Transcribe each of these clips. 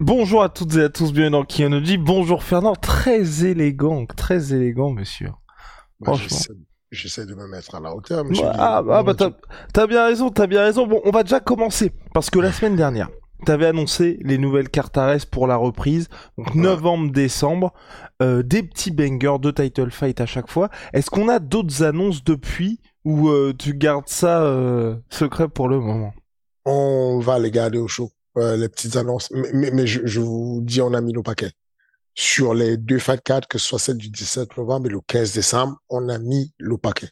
Bonjour à toutes et à tous, bienvenue dans Kionoji. Bonjour Fernand, très élégant, très élégant monsieur. Bah, Franchement. j'essaie- de me mettre à la hauteur, monsieur. Ouais, ah, ah, bah t'as bien raison, t'as bien raison. Bon, on va déjà commencer parce que la semaine dernière, t'avais annoncé les nouvelles cartes Ares pour la reprise, donc novembre-décembre, euh, des petits bangers de title fight à chaque fois. Est-ce qu'on a d'autres annonces depuis ou euh, tu gardes ça euh, secret pour le moment? On va les garder au chaud, euh, les petites annonces. Mais, mais, je, vous dis, on a mis nos paquets. Sur les deux Fat 4, que ce soit celle du 17 novembre et le 15 décembre, on a mis le paquet.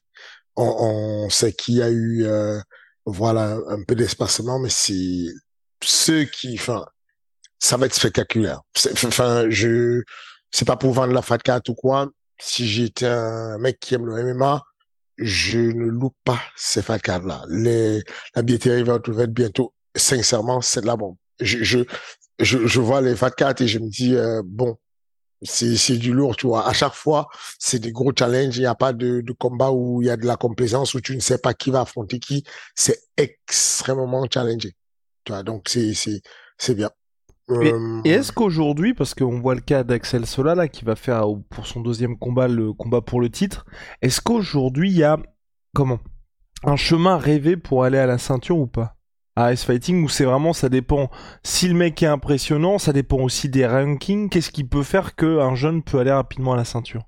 On, sait qu'il y a eu, euh, voilà, un peu d'espacement, mais c'est ceux qui, enfin, ça va être spectaculaire. Enfin, je, c'est pas pour vendre la Fat 4 ou quoi. Si j'étais un mec qui aime le MMA, je ne loupe pas ces Fat 4 là. La billetterie va être bientôt. Sincèrement, c'est de la bombe. Je, je, je, je vois les Fat 4 et je me dis, euh, bon, c'est, c'est du lourd, tu vois. À chaque fois, c'est des gros challenges. Il n'y a pas de, de combat où il y a de la complaisance, où tu ne sais pas qui va affronter qui. C'est extrêmement challengé. Tu vois, donc c'est, bien. Et- Euh, Et est-ce qu'aujourd'hui, parce qu'on voit le cas d'Axel Sola là, qui va faire pour son deuxième combat le combat pour le titre, est-ce qu'aujourd'hui il y a comment un chemin rêvé pour aller à la ceinture ou pas? À Ice Fighting ou c'est vraiment ça dépend. Si le mec est impressionnant, ça dépend aussi des rankings, qu'est-ce qui peut faire que un jeune peut aller rapidement à la ceinture?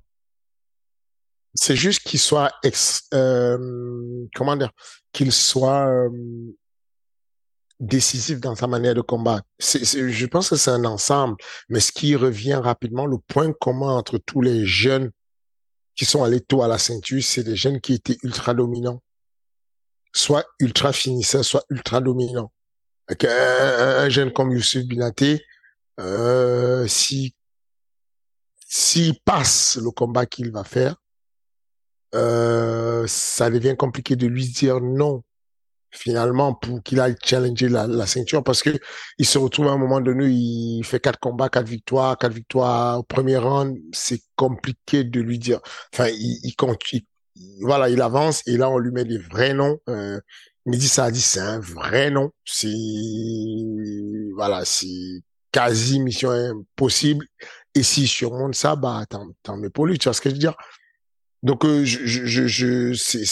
C'est juste qu'il soit ex, euh, comment dire, qu'il soit euh, décisif dans sa manière de combattre. Je pense que c'est un ensemble, mais ce qui revient rapidement, le point commun entre tous les jeunes qui sont allés tôt à la ceinture, c'est des jeunes qui étaient ultra dominants, soit ultra finisseurs, soit ultra dominants. Avec un, un- un jeune comme Youssef Binaté, euh, si s'il passe le combat qu'il va faire, euh, ça devient compliqué de lui dire non finalement pour qu'il aille challenger la, ceinture. Parce que il se retrouve à un moment donné il fait quatre combats quatre victoires quatre victoires au premier round. C'est compliqué de lui dire. Enfin il, il continue voilà il avance et là on lui met des vrais noms euh, Mehdi Saadi c'est un vrai nom c'est voilà c'est quasi mission impossible et s'il surmonte ça bah tant, tant mieux pour lui tu vois ce que je veux dire? Donc euh, je, je, je, c'est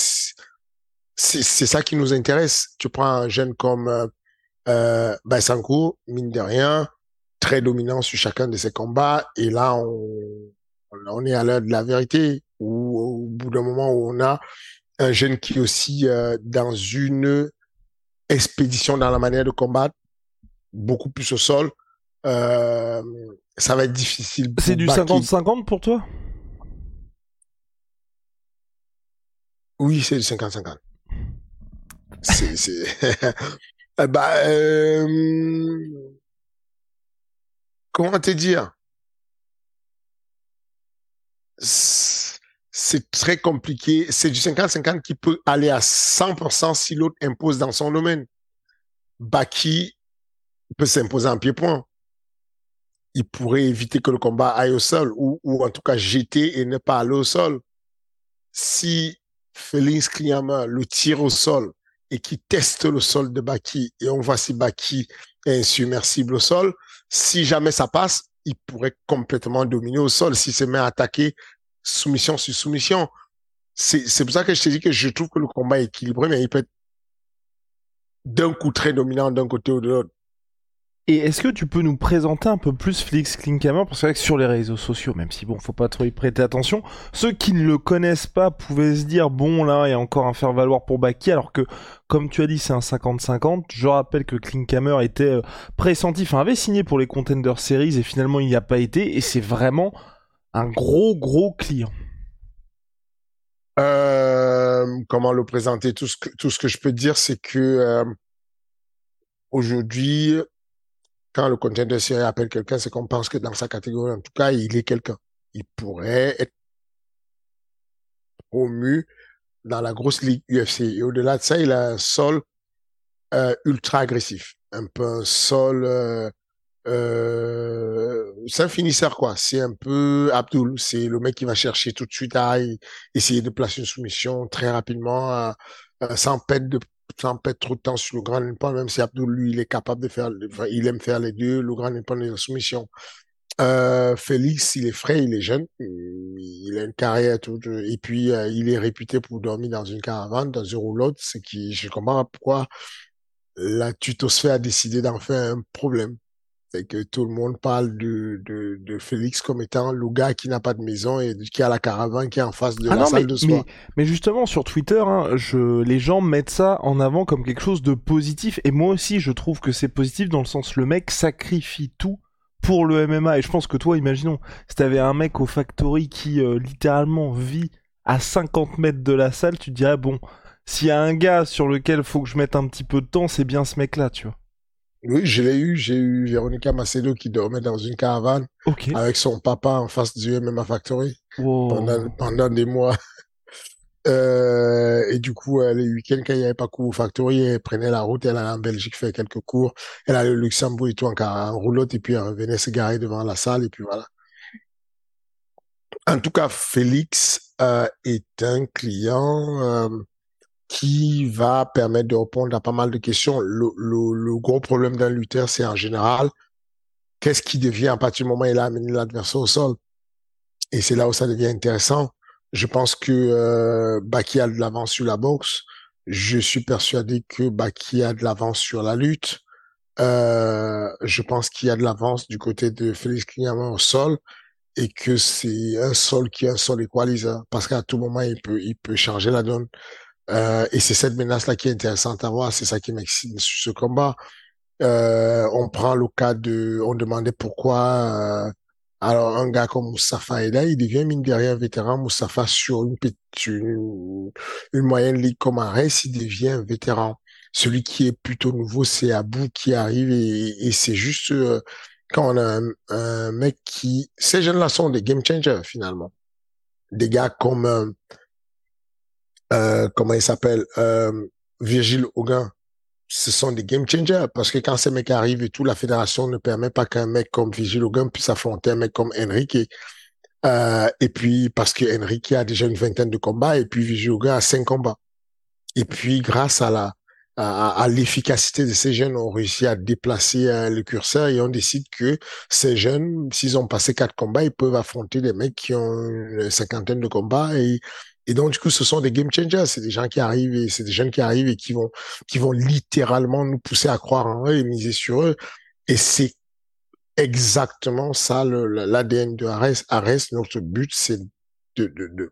c'est ça qui nous intéresse. Tu prends un jeune comme euh, euh, mine de rien, très dominant sur chacun de ses combats, et là on on est à l'heure de la vérité. Où, au bout d'un moment où on a un jeune qui est aussi euh, dans une expédition dans la manière de combattre, beaucoup plus au sol, euh, ça va être difficile. C'est du Baki. 50-50 pour toi? Oui, c'est du 50-50. C'est, c'est, Eh bah, euh, comment te dire? C'est très compliqué. C'est du 50-50 qui peut aller à 100% si l'autre impose dans son domaine. Baki peut s'imposer en pied-point. Il pourrait éviter que le combat aille au sol ou, en tout cas jeter et ne pas aller au sol. Si Félix Kliyama le tire au sol et qui teste le sol de Baki et on voit si Baki est insubmersible au sol, si jamais ça passe, il pourrait complètement dominer au sol s'il se met à attaquer soumission sur soumission. C'est, c'est pour ça que je te dis que je trouve que le combat est équilibré, mais il peut être d'un coup très dominant d'un côté ou de l'autre. Et est-ce que tu peux nous présenter un peu plus Félix Klinkhammer? Parce que sur les réseaux sociaux, même si bon, faut pas trop y prêter attention, ceux qui ne le connaissent pas pouvaient se dire bon là, il y a encore un faire valoir pour Baki, alors que comme tu as dit, c'est un 50-50. Je rappelle que Klinkhammer était euh, pressenti, enfin avait signé pour les Contender Series et finalement il n'y a pas été, et c'est vraiment un gros gros client. Euh, comment le présenter? Tout ce que tout ce que je peux dire, c'est que euh, aujourd'hui quand le contender série appelle quelqu'un, c'est qu'on pense que dans sa catégorie, en tout cas, il est quelqu'un. Il pourrait être promu dans la grosse ligue UFC. Et au-delà de ça, il a un sol euh, ultra agressif. Un peu un sol... euh, c'est un finisseur, quoi. C'est un peu Abdul. C'est le mec qui va chercher tout de suite à essayer de placer une soumission très rapidement, sans perdre de sans perdre trop de temps sur le grand Nippon, même si Abdul, lui, il est capable de faire, il aime faire les deux, le grand Nippon et la soumission. Euh, Félix, il est frais, il est jeune, il a une carrière, tout, et puis euh, il est réputé pour dormir dans une caravane, dans une roulotte, ce qui, je comprends pourquoi la tutosphère a décidé d'en faire un problème c'est que tout le monde parle de, de, de, Félix comme étant le gars qui n'a pas de maison et qui a la caravane qui est en face de ah la salle de sport. Mais, justement, sur Twitter, hein, je, les gens mettent ça en avant comme quelque chose de positif. Et moi aussi, je trouve que c'est positif dans le sens le mec sacrifie tout pour le MMA. Et je pense que toi, imaginons, si t'avais un mec au Factory qui euh, littéralement vit à 50 mètres de la salle, tu te dirais, bon, s'il y a un gars sur lequel faut que je mette un petit peu de temps, c'est bien ce mec-là, tu vois. Oui, je l'ai eu. J'ai eu Véronica Macedo qui dormait dans une caravane avec son papa en face du MMA Factory pendant, pendant des mois. Euh, et du coup, euh, les week-ends, quand il n'y avait pas cours au Factory, elle prenait la route, elle allait en Belgique faire quelques cours. Elle allait au Luxembourg et tout en, en roulotte et puis elle revenait se garer devant la salle et puis voilà. En tout cas, Félix euh, est un client qui va permettre de répondre à pas mal de questions. Le, le, le gros problème d'un lutteur, c'est en général, qu'est-ce qui devient à partir du moment où il a amené l'adversaire au sol? Et c'est là où ça devient intéressant. Je pense que euh, Baki a de l'avance sur la boxe. Je suis persuadé que Baki a de l'avance sur la lutte. Euh, je pense qu'il y a de l'avance du côté de Félix Kignaman au sol et que c'est un sol qui est un sol équaliseur parce qu'à tout moment il peut il peut changer la donne. Euh, et c'est cette menace-là qui est intéressante à voir. C'est ça qui m'excite sur ce combat. Euh, on prend le cas de, on demandait pourquoi. Euh, alors un gars comme Moustapha est il devient mine de rien vétéran. Moustapha sur une, une, une moyenne ligue comme Arès, il devient vétéran. Celui qui est plutôt nouveau, c'est Abou qui arrive et, et c'est juste euh, quand on a un, un, mec qui, ces jeunes-là sont des game changers finalement, des gars comme euh, comment il s'appelle, euh, Virgile Hogan, ce sont des game changers parce que quand ces mecs arrivent et tout, la fédération ne permet pas qu'un mec comme Virgile Hogan puisse affronter un mec comme Enrique. Euh, et puis parce que Enrique a déjà une vingtaine de combats et puis Virgile Hogan a cinq combats. Et puis grâce à la à, l'efficacité de ces jeunes, on réussit à déplacer euh, le curseur et on décide que ces jeunes, s'ils ont passé quatre combats, ils peuvent affronter des mecs qui ont une cinquantaine de combats et donc, du coup, ce sont des game changers. C'est des gens qui arrivent et c'est des jeunes qui arrivent et qui vont, qui vont littéralement nous pousser à croire en eux et miser sur eux. Et c'est exactement ça l'ADN de Ares. Ares, notre but, c'est de, de, de,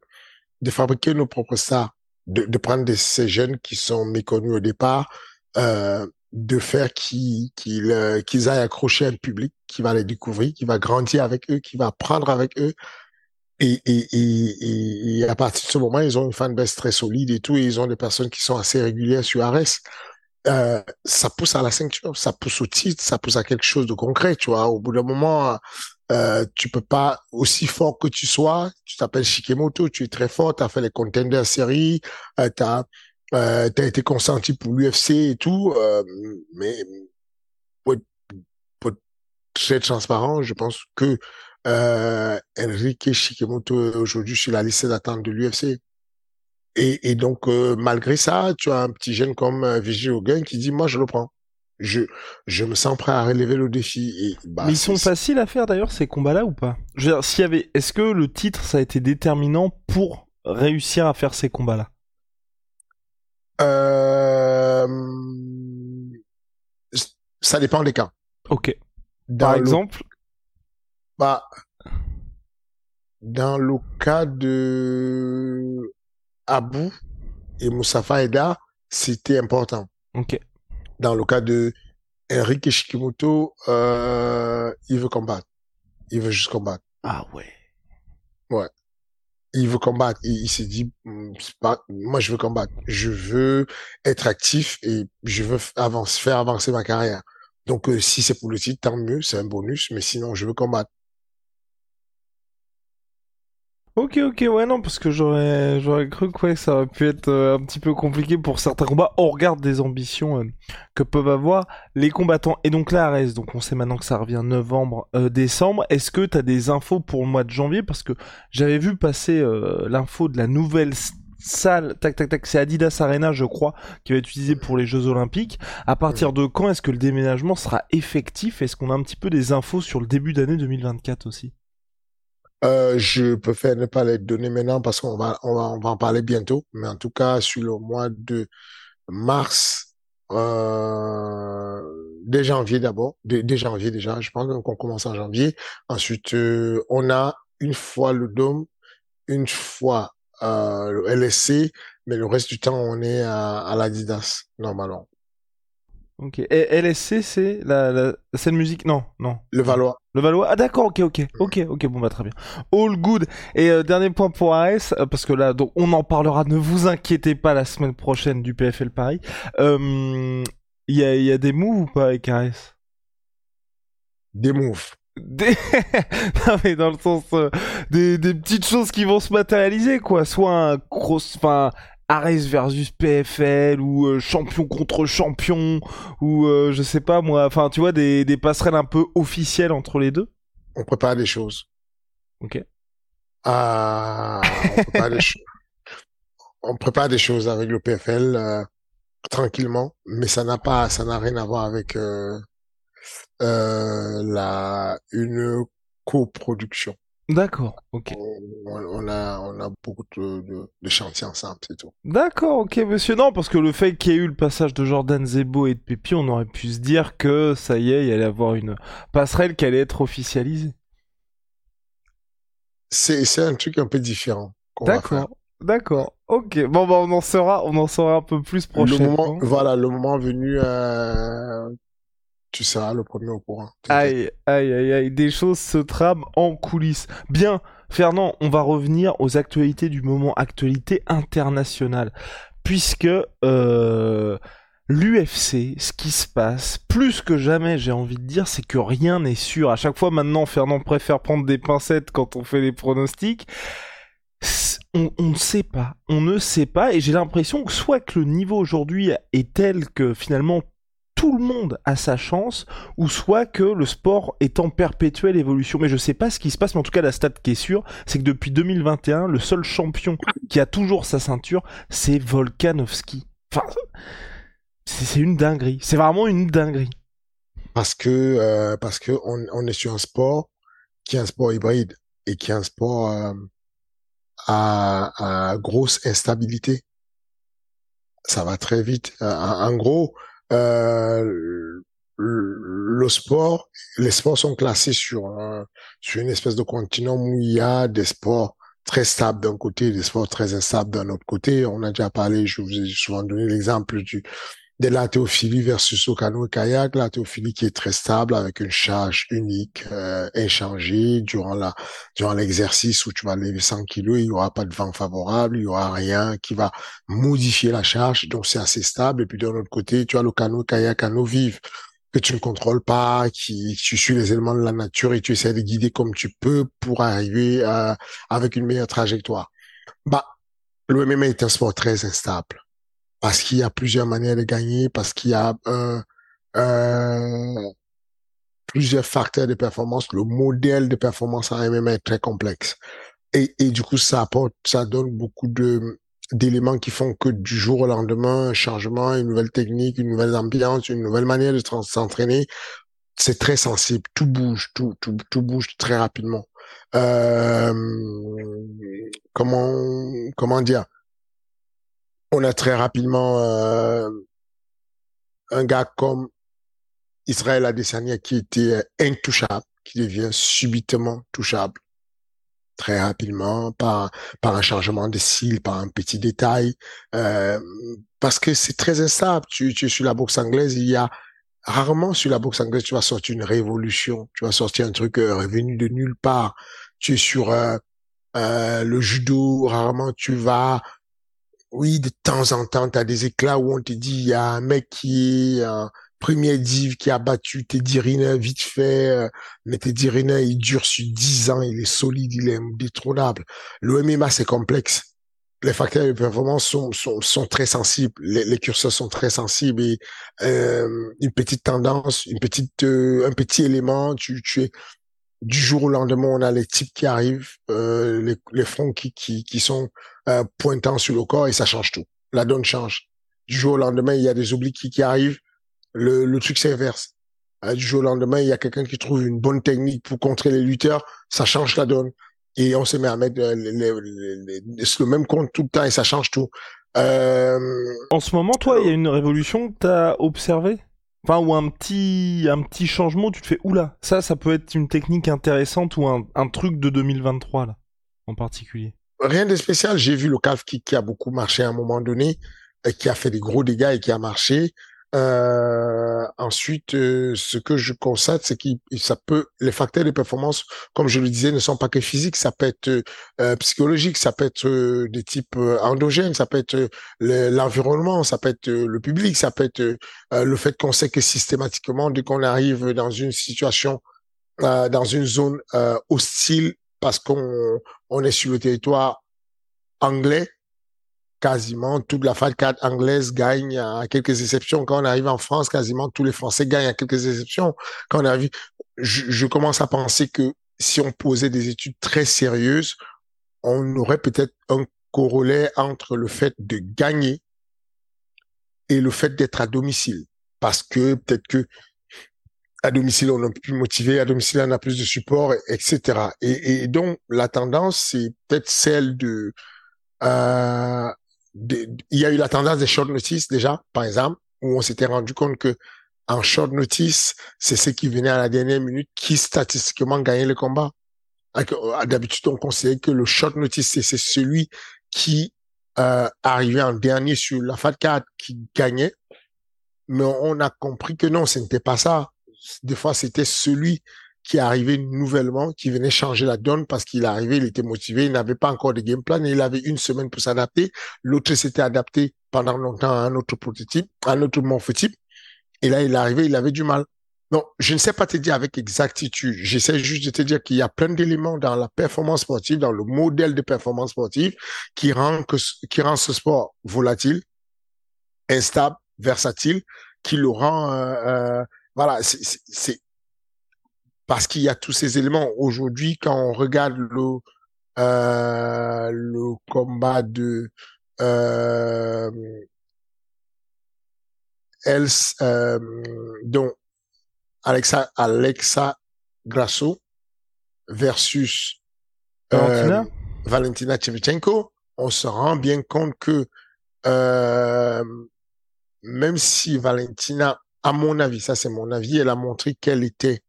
de, fabriquer nos propres stars, de, de prendre des, ces jeunes qui sont méconnus au départ, euh, de faire qu'ils qu'ils aillent accrocher un public qui va les découvrir, qui va grandir avec eux, qui va apprendre avec eux, et, et, et, et, à partir de ce moment, ils ont une fanbase très solide et tout, et ils ont des personnes qui sont assez régulières sur Ares. Euh, ça pousse à la ceinture, ça pousse au titre, ça pousse à quelque chose de concret, tu vois. Au bout d'un moment, euh, tu peux pas, aussi fort que tu sois, tu t'appelles Shikemoto, tu es très fort, tu as fait les contenders série, euh, tu as, euh, été consenti pour l'UFC et tout, euh, mais pour pour être très transparent, je pense que euh, Enrique Shikemoto est aujourd'hui sur la liste d'attente de l'UFC. Et, et, donc, euh, malgré ça, tu as un petit jeune comme euh, Vigil Hogan qui dit, moi, je le prends. Je, je me sens prêt à relever le défi. Et, bah, Mais ils sont faciles à faire d'ailleurs, ces combats-là, ou pas? Je veux dire, s'il y avait, est-ce que le titre, ça a été déterminant pour réussir à faire ces combats-là? Euh... Ça dépend des cas. Ok. Dans Par le- exemple, bah, dans le cas de Abou et Moussafa Eda, c'était important. ok. Dans le cas de Enrique Shikimoto, euh, il veut combattre. Il veut juste combattre. Ah ouais. Il veut combattre. Il, il s'est dit, Hum, pas, moi je veux combattre. Je veux être actif et je veux avance, faire avancer ma carrière. Donc euh, si c'est pour le titre, tant mieux, c'est un bonus. Mais sinon, je veux combattre. Ok, ok, ouais, non, parce que j'aurais, j'aurais cru que ouais, ça aurait pu être euh, un petit peu compliqué pour certains combats au regard des ambitions euh, que peuvent avoir les combattants. Et donc là, Arès, donc on sait maintenant que ça revient novembre, euh, décembre. Est-ce que t'as des infos pour le mois de janvier? Parce que j'avais vu passer euh, l'info de la nouvelle salle, tac, tac, tac, c'est Adidas Arena, je crois, qui va être utilisée pour les Jeux Olympiques. À partir de quand est-ce que le déménagement sera effectif? Est-ce qu'on a un petit peu des infos sur le début d'année 2024 aussi? Euh, je préfère ne pas les donner maintenant parce qu'on va, on va, on va en parler bientôt. Mais en tout cas, sur le mois de mars, euh, dès janvier d'abord, dès, dès janvier déjà, je pense qu'on commence en janvier. Ensuite, euh, on a une fois le Dôme, une fois euh, le LSC, mais le reste du temps, on est à, à l'Adidas, normalement. Ok. Et LSC, c'est la, la scène musique Non, non. Le Valois. Le Valois? Ah d'accord, ok, ok, ok, ok, bon bah très bien. All good. Et euh, dernier point pour Ares, euh, parce que là, donc on en parlera, ne vous inquiétez pas la semaine prochaine du PFL Paris. Euh, Il y, a, il y a des moves ou pas avec Ares Des moves. des... non mais dans le sens euh, des, des petites choses qui vont se matérialiser quoi soit un cross enfin Ares versus PFL ou euh, champion contre champion ou euh, je sais pas moi enfin tu vois des, des passerelles un peu officielles entre les deux On prépare des choses. ok Ah, on prépare des choses. On prépare des choses avec le PFL euh, tranquillement, mais ça n'a pas, ça n'a rien à voir avec la une coproduction. D'accord ok. On, on a, on a beaucoup de, de, de chantiers ensemble, c'est tout. d'accord ok monsieur. Non parce que le fait qu'il y ait eu le passage de Jordan Zebo et de Pépi on aurait pu se dire que ça y est il y allait avoir une passerelle qui allait être officialisée. C'est, un truc un peu différent d'accord d'accord ok. Bon bah on en saura on en saura un peu plus Le prochainement. moment, voilà, le moment venu, euh, tu seras le premier au courant. Aïe, aïe, aïe, aïe, des choses se trament en coulisses. Bien, Fernand, on va revenir aux actualités du moment, actualité internationale. Puisque euh, l'UFC, ce qui se passe, plus que jamais, j'ai envie de dire, c'est que rien n'est sûr. À chaque fois, maintenant, Fernand préfère prendre des pincettes quand on fait les pronostics. On ne sait pas, on ne sait pas, et j'ai l'impression que soit que le niveau aujourd'hui est tel que finalement tout le monde a sa chance, ou soit que le sport est en perpétuelle évolution. Mais je sais pas ce qui se passe, mais en tout cas la stat qui est sûre, c'est que depuis 2021, le seul champion qui a toujours sa ceinture, c'est Volkanovski. Enfin, c'est une dinguerie. C'est vraiment une dinguerie. Parce que, euh, parce que on, est sur un sport qui est un sport hybride et qui est un sport euh, à, grosse instabilité. Ça va très vite. Euh, en gros, euh, le, sport, les sports sont classés sur un- sur une espèce de continuum où il y a des sports très stables d'un côté, des sports très instables d'un autre côté. On a déjà parlé, je vous ai souvent donné l'exemple du de la théophilie versus au canoë kayak, la théophilie qui est très stable avec une charge unique, euh, inchangée durant la durant l'exercice où tu vas lever 100 kilos, il y aura pas de vent favorable, il y aura rien qui va modifier la charge, donc c'est assez stable. Et puis d'un autre côté, tu as le canoë kayak à eau vive que tu ne contrôles pas, qui tu suis les éléments de la nature et tu essaies de guider comme tu peux pour arriver à, avec une meilleure trajectoire. Bah, le MMA est un sport très instable parce qu'il y a plusieurs manières de gagner, parce qu'il y a plusieurs facteurs de performance. Le modèle de performance en MMA est très complexe. Et, et du coup, ça apporte, ça donne beaucoup de d'éléments qui font que du jour au lendemain, un changement, une nouvelle technique, une nouvelle ambiance, une nouvelle manière de tra- s'entraîner, c'est très sensible. Tout bouge, tout, tout, tout bouge très rapidement. Euh, comment, comment dire? On a très rapidement euh, un gars comme Israël Adesanya qui était intouchable, qui devient subitement touchable très rapidement par par un changement de style, par un petit détail, euh, parce que c'est très instable. Tu, tu es sur la boxe anglaise, il y a rarement sur la boxe anglaise tu vas sortir une révolution, tu vas sortir un truc euh, revenu de nulle part. Tu es sur euh, euh, le judo, rarement tu vas oui, de temps en temps, tu as des éclats où on te dit, il y a un mec qui est premier div qui a battu Teddy Riner vite fait, euh, mais Teddy Riner, il dure sur 10 ans, il est solide, il est indétrônable. Le MMA, c'est complexe. Les facteurs de performance sont, sont, sont très sensibles, les, les, curseurs sont très sensibles et euh, une petite tendance, une petite, euh, un petit élément, tu, tu es du jour au lendemain, on a les types qui arrivent, euh, les, les fronts qui, qui, qui sont euh, pointants sur le corps et ça change tout. La donne change. Du jour au lendemain, il y a des obliques qui arrivent, le, le truc s'inverse. du jour au lendemain, il y a quelqu'un qui trouve une bonne technique pour contrer les lutteurs, ça change la donne. Et on se met à mettre euh, le même compte tout le temps et ça change tout. Euh... En ce moment, toi, il y a une révolution que tu as observée? Enfin, ou un petit, un petit changement, tu te fais, oula, ça, ça peut être une technique intéressante ou un, un truc de 2023, là, en particulier? Rien de spécial. J'ai vu le calf qui, a beaucoup marché à un moment donné, et qui a fait des gros dégâts et qui a marché. Euh, ensuite, euh, ce que je constate, c'est que ça peut, les facteurs de performance, comme je le disais, ne sont pas que physiques, ça peut être euh, psychologique, ça peut être euh, des types endogènes, ça peut être l'environnement, ça peut être le public, ça peut être le fait qu'on sait que systématiquement, dès qu'on arrive dans une situation, dans une zone hostile, parce qu'on on est sur le territoire anglais, quasiment toute la FAD4 anglaise gagne à quelques exceptions. Quand on arrive en France, quasiment tous les Français gagnent à quelques exceptions. Quand on arrive, je, je commence à penser que si on posait des études très sérieuses, on aurait peut-être un corollaire entre le fait de gagner et le fait d'être à domicile. Parce que peut-être que à domicile, on est plus motivé, à domicile, on a plus de support, etc. Et, et donc, la tendance, c'est peut-être celle de euh, il y a eu la tendance des short notice déjà, par exemple, où on s'était rendu compte que en short notice, c'est ceux qui venaient à la dernière minute qui statistiquement gagnaient le combat. Euh, d'habitude, on considérait que le short notice, c'est celui qui euh, arrivait en dernier sur la FAT 4 qui gagnait. Mais on a compris que non, ce n'était pas ça. Des fois, c'était celui qui arrivait nouvellement, qui venait changer la donne parce qu'il arrivait, il était motivé, il n'avait pas encore de game plan et il avait une semaine pour s'adapter. L'autre s'était adapté pendant longtemps à un autre prototype, à un autre morphotype. Et là, il arrivé, il avait du mal. Donc, je ne sais pas te dire avec exactitude. J'essaie juste de te dire qu'il y a plein d'éléments dans la performance sportive, dans le modèle de performance sportive qui rend que, qui rend ce sport volatile, instable, versatile, qui le rend, euh, euh, voilà, c'est parce qu'il y a tous ces éléments. Aujourd'hui, quand on regarde le euh, le combat de euh, Els, euh, donc Alexa Alexa Grasso versus Valentina, euh, Valentina Shevchenko, on se rend bien compte que euh, même si Valentina, à mon avis, ça c'est mon avis, elle a montré qu'elle était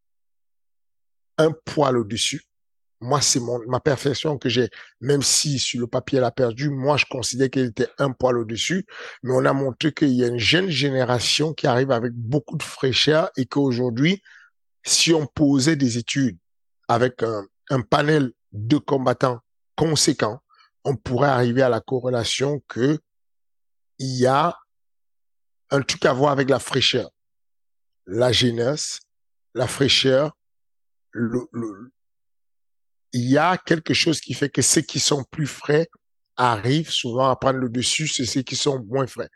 un poil au-dessus. Moi, c'est mon, ma perfection que j'ai, même si sur le papier elle a perdu, moi, je considère qu'elle était un poil au-dessus. Mais on a montré qu'il y a une jeune génération qui arrive avec beaucoup de fraîcheur et qu'aujourd'hui, si on posait des études avec un, panel de combattants conséquents, on pourrait arriver à la corrélation que il y a un truc à voir avec la fraîcheur, la jeunesse, la fraîcheur, le, il y a quelque chose qui fait que ceux qui sont plus frais arrivent souvent à prendre le dessus sur ceux qui sont moins frais.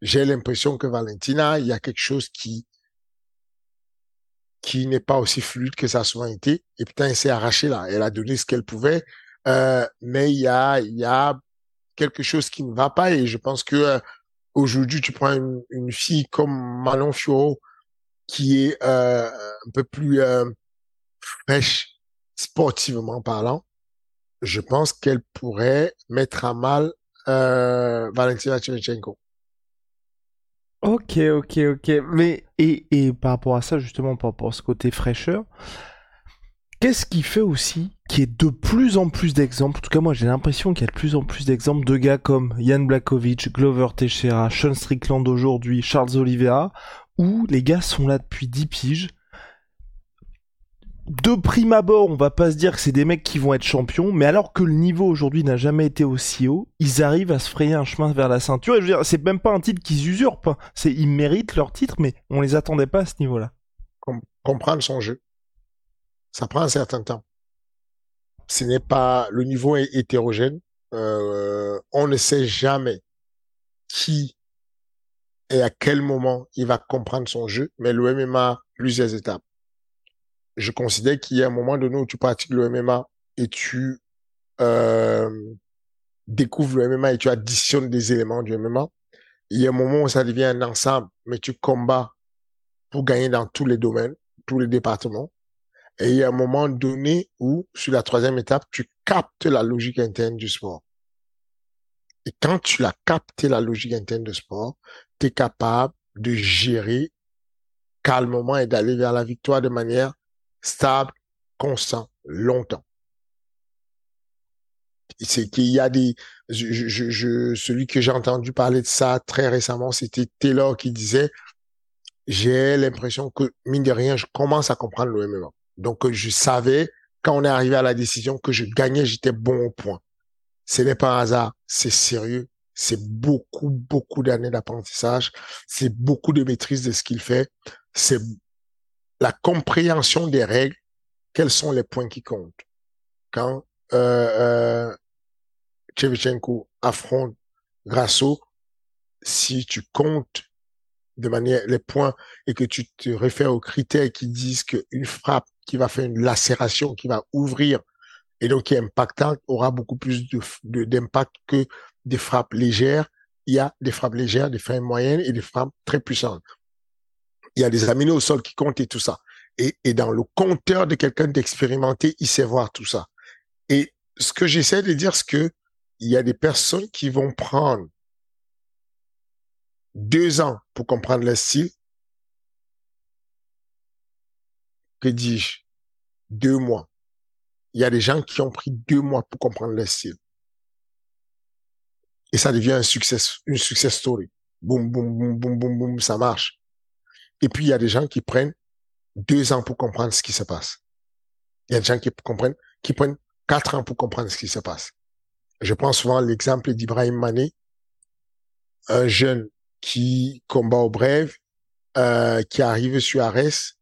J'ai l'impression que Valentina, il y a quelque chose qui qui n'est pas aussi fluide que ça a souvent été. Et putain, elle s'est arrachée là. Elle a donné ce qu'elle pouvait. Euh, mais il y a, il y a quelque chose qui ne va pas. Et je pense que euh, aujourd'hui, tu prends une, une, fille comme Manon Fioro, qui est euh, un peu plus euh, fraîche, sportivement parlant, je pense qu'elle pourrait mettre à mal euh, Valentina Shevchenko. Ok, ok, ok. Mais et, et par rapport à ça, justement, par rapport à ce côté fraîcheur, qu'est-ce qui fait aussi qu'il y ait de plus en plus d'exemples? En tout cas, moi, j'ai l'impression qu'il y a de plus en plus d'exemples de gars comme Yann Blakovic, Glover Teixeira, Sean Strickland aujourd'hui, Charles Oliveira, où les gars sont là depuis 10 piges de prime abord, on va pas se dire que c'est des mecs qui vont être champions, mais alors que le niveau aujourd'hui n'a jamais été aussi haut, ils arrivent à se frayer un chemin vers la ceinture. Et je veux dire, c'est même pas un titre qu'ils usurpent. Hein. C'est, ils méritent leur titre, mais on les attendait pas à ce niveau-là. comprendre son jeu. Ça prend un certain temps. Ce n'est pas, le niveau est hétérogène. Euh, on ne sait jamais qui et à quel moment il va comprendre son jeu, mais le MMA, plusieurs étapes je considère qu'il y a un moment donné où tu pratiques le MMA et tu euh, découvres le MMA et tu additionnes des éléments du MMA. Il y a un moment où ça devient un ensemble, mais tu combats pour gagner dans tous les domaines, tous les départements. Et il y a un moment donné où, sur la troisième étape, tu captes la logique interne du sport. Et quand tu l'as capté, la logique interne du sport, tu es capable de gérer calmement et d'aller vers la victoire de manière stable, constant, longtemps. C'est qu'il y a des, je, je, celui que j'ai entendu parler de ça très récemment, c'était Taylor qui disait, j'ai l'impression que, mine de rien, je commence à comprendre le MMA. Donc, je savais, quand on est arrivé à la décision, que je gagnais, j'étais bon au point. Ce n'est pas un hasard, c'est sérieux, c'est beaucoup, beaucoup d'années d'apprentissage, c'est beaucoup de maîtrise de ce qu'il fait, c'est la compréhension des règles, quels sont les points qui comptent? Quand euh, euh, affronte Grasso, si tu comptes de manière les points et que tu te réfères aux critères qui disent qu'une frappe qui va faire une lacération, qui va ouvrir et donc qui est impactante, aura beaucoup plus d'impact que des frappes légères. Il y a des frappes légères, des frappes moyennes et des frappes très puissantes il y a des aminés au sol qui comptent et tout ça. Et, et dans le compteur de quelqu'un d'expérimenté, il sait voir tout ça. Et ce que j'essaie de dire, c'est que il y a des personnes qui vont prendre deux ans pour comprendre le style. Que dis-je? Deux mois. Il y a des gens qui ont pris deux mois pour comprendre le style. Et ça devient un success, une success story. Boum, boum, boum, boum, boum, boum, ça marche. Et puis, il y a des gens qui prennent deux ans pour comprendre ce qui se passe. Il y a des gens qui prennent quatre ans pour comprendre ce qui se passe. Je prends souvent l'exemple d'Ibrahim Mané, un jeune qui combat au brève, euh, qui arrive sur Arès.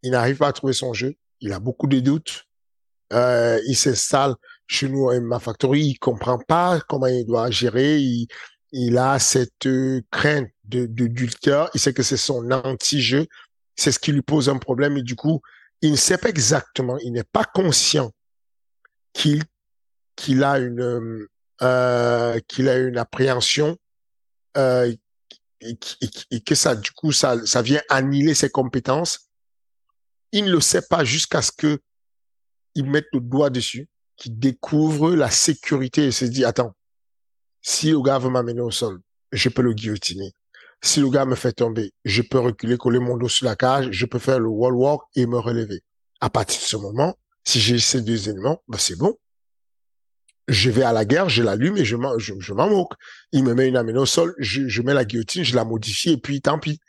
Il n'arrive pas à trouver son jeu. Il a beaucoup de doutes. Euh, il s'installe chez nous à ma factory. Il comprend pas comment il doit gérer. Il, il a cette euh, crainte de, de Il sait que c'est son anti-jeu. C'est ce qui lui pose un problème et du coup, il ne sait pas exactement, il n'est pas conscient qu'il qu'il a une euh, euh qu'il a une appréhension euh, et, et, que ça du coup ça ça vient annihiler ses compétences. Il ne le sait pas jusqu'à ce que il mette le doigt dessus, qu'il découvre la sécurité et se dit attends si le gars veut m'amener au sol, je peux le guillotiner. Si le gars me fait tomber, je peux reculer, coller mon dos sur la cage, je peux faire le wall walk et me relever. À partir de ce moment, si j'ai ces deux éléments, ben c'est bon. Je vais à la guerre, je l'allume et je m'en, je, moque. Il me met une amenée au sol, je, je mets la guillotine, je la modifie et puis tant pis.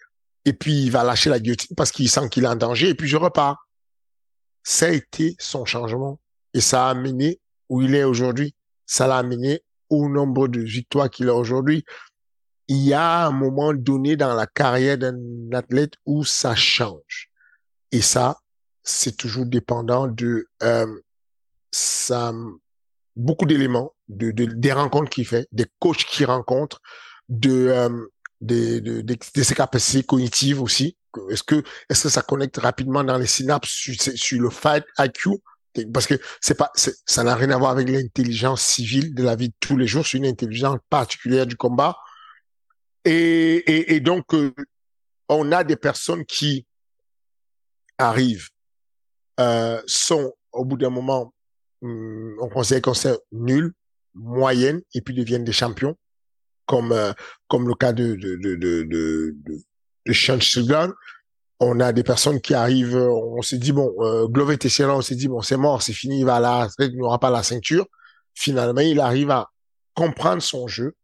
Et puis il va lâcher la guillotine parce qu'il sent qu'il est en danger et puis je repars. Ça a été son changement et ça a amené où il est aujourd'hui. Ça l'a amené au nombre de victoires qu'il a aujourd'hui, il y a un moment donné dans la carrière d'un athlète où ça change. Et ça, c'est toujours dépendant de euh, ça, beaucoup d'éléments, de, des rencontres qu'il fait, des coachs qu'il rencontre, de, euh, de, de, de, ses capacités cognitives aussi. Est-ce que, est-ce que ça connecte rapidement dans les synapses sur, le fight IQ? parce que c'est pas, ça n'a rien à voir avec l'intelligence civile de la vie de tous les jours, c'est une intelligence particulière du combat. Et, et, et donc, euh, on a des personnes qui arrivent, euh, sont au bout d'un moment, hum, on qu'on c'est nul, moyenne, et puis deviennent des champions. comme euh, comme le cas de de de de, de, On a des personnes qui arrivent, on s'est dit bon, euh, Glover Teixeira, on s'est dit bon, c'est mort, c'est fini, il va là, il n'aura pas la ceinture. Finalement, il arrive à comprendre son jeu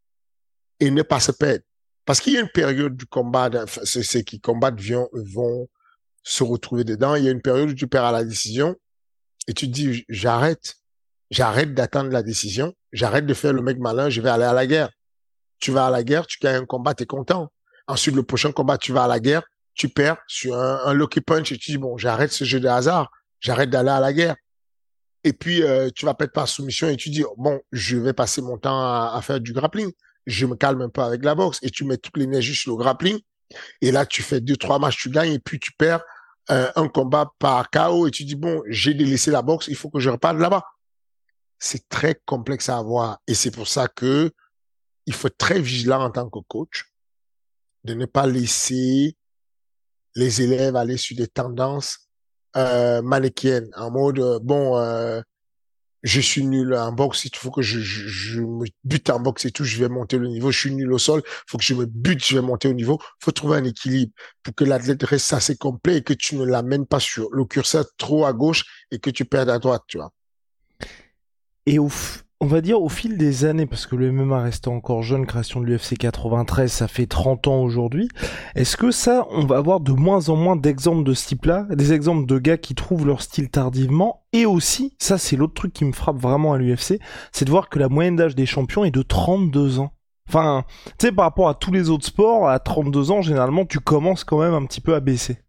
et ne pas se perdre. Parce qu'il y a une période du combat, ceux qui combattent vont, vont se retrouver dedans. Il y a une période où tu perds à la décision et tu te dis j'arrête, j'arrête d'attendre la décision, j'arrête de faire le mec malin, je vais aller à la guerre tu vas à la guerre, tu gagnes un combat, tu es content. Ensuite, le prochain combat, tu vas à la guerre, tu perds sur un, lucky punch et tu dis, bon, j'arrête ce jeu de hasard, j'arrête d'aller à la guerre. Et puis, euh, tu vas perdre par soumission et tu dis, bon, je vais passer mon temps à, faire du grappling. Je me calme un peu avec la boxe et tu mets toute l'énergie sur le grappling. Et là, tu fais deux, trois matchs, tu gagnes et puis tu perds euh, un combat par KO et tu dis, bon, j'ai délaissé la boxe, il faut que je reparte là-bas. C'est très complexe à avoir. Et c'est pour ça que il faut être très vigilant en tant que coach de ne pas laisser les élèves aller sur des tendances euh, manichéennes, en mode euh, bon, euh, je suis nul en boxe, il faut que je, me bute en boxe et tout, je vais monter le niveau. Je suis nul au sol, faut que je me bute, je vais monter au niveau. Faut trouver un équilibre pour que l'athlète reste assez complet et que tu ne l'amènes pas sur le curseur trop à gauche et que tu perdes à droite, tu vois. Et ouf on va dire au fil des années, parce que le MMA reste encore jeune, création de l'UFC 93, ça fait 30 ans aujourd'hui, est-ce que ça, on va avoir de moins en moins d'exemples de ce type-là, des exemples de gars qui trouvent leur style tardivement, et aussi, ça c'est l'autre truc qui me frappe vraiment à l'UFC, c'est de voir que la moyenne d'âge des champions est de 32 ans. Enfin, tu sais, par rapport à tous les autres sports, à 32 ans, généralement, tu commences quand même un petit peu à baisser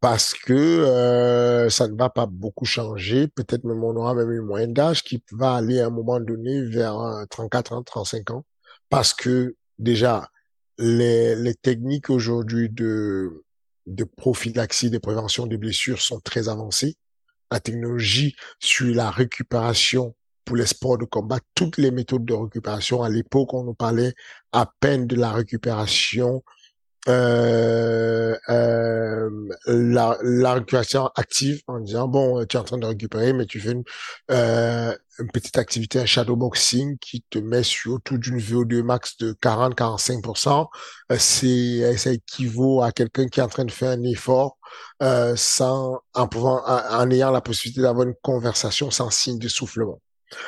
parce que euh, ça ne va pas beaucoup changer. Peut-être même on aura même une moyenne d'âge qui va aller à un moment donné vers 34 ans, 35 ans, parce que déjà les, les techniques aujourd'hui de de prophylaxie, de prévention des blessures sont très avancées. La technologie sur la récupération pour les sports de combat, toutes les méthodes de récupération. À l'époque, on nous parlait à peine de la récupération euh, euh, la, récupération active en disant bon tu es en train de récupérer mais tu fais une, euh, une petite activité un shadowboxing qui te met sur autour d'une VO2 max de 40-45%, euh, c'est ça équivaut à quelqu'un qui est en train de faire un effort euh, sans en pouvant en ayant la possibilité d'avoir une conversation sans signe de soufflement.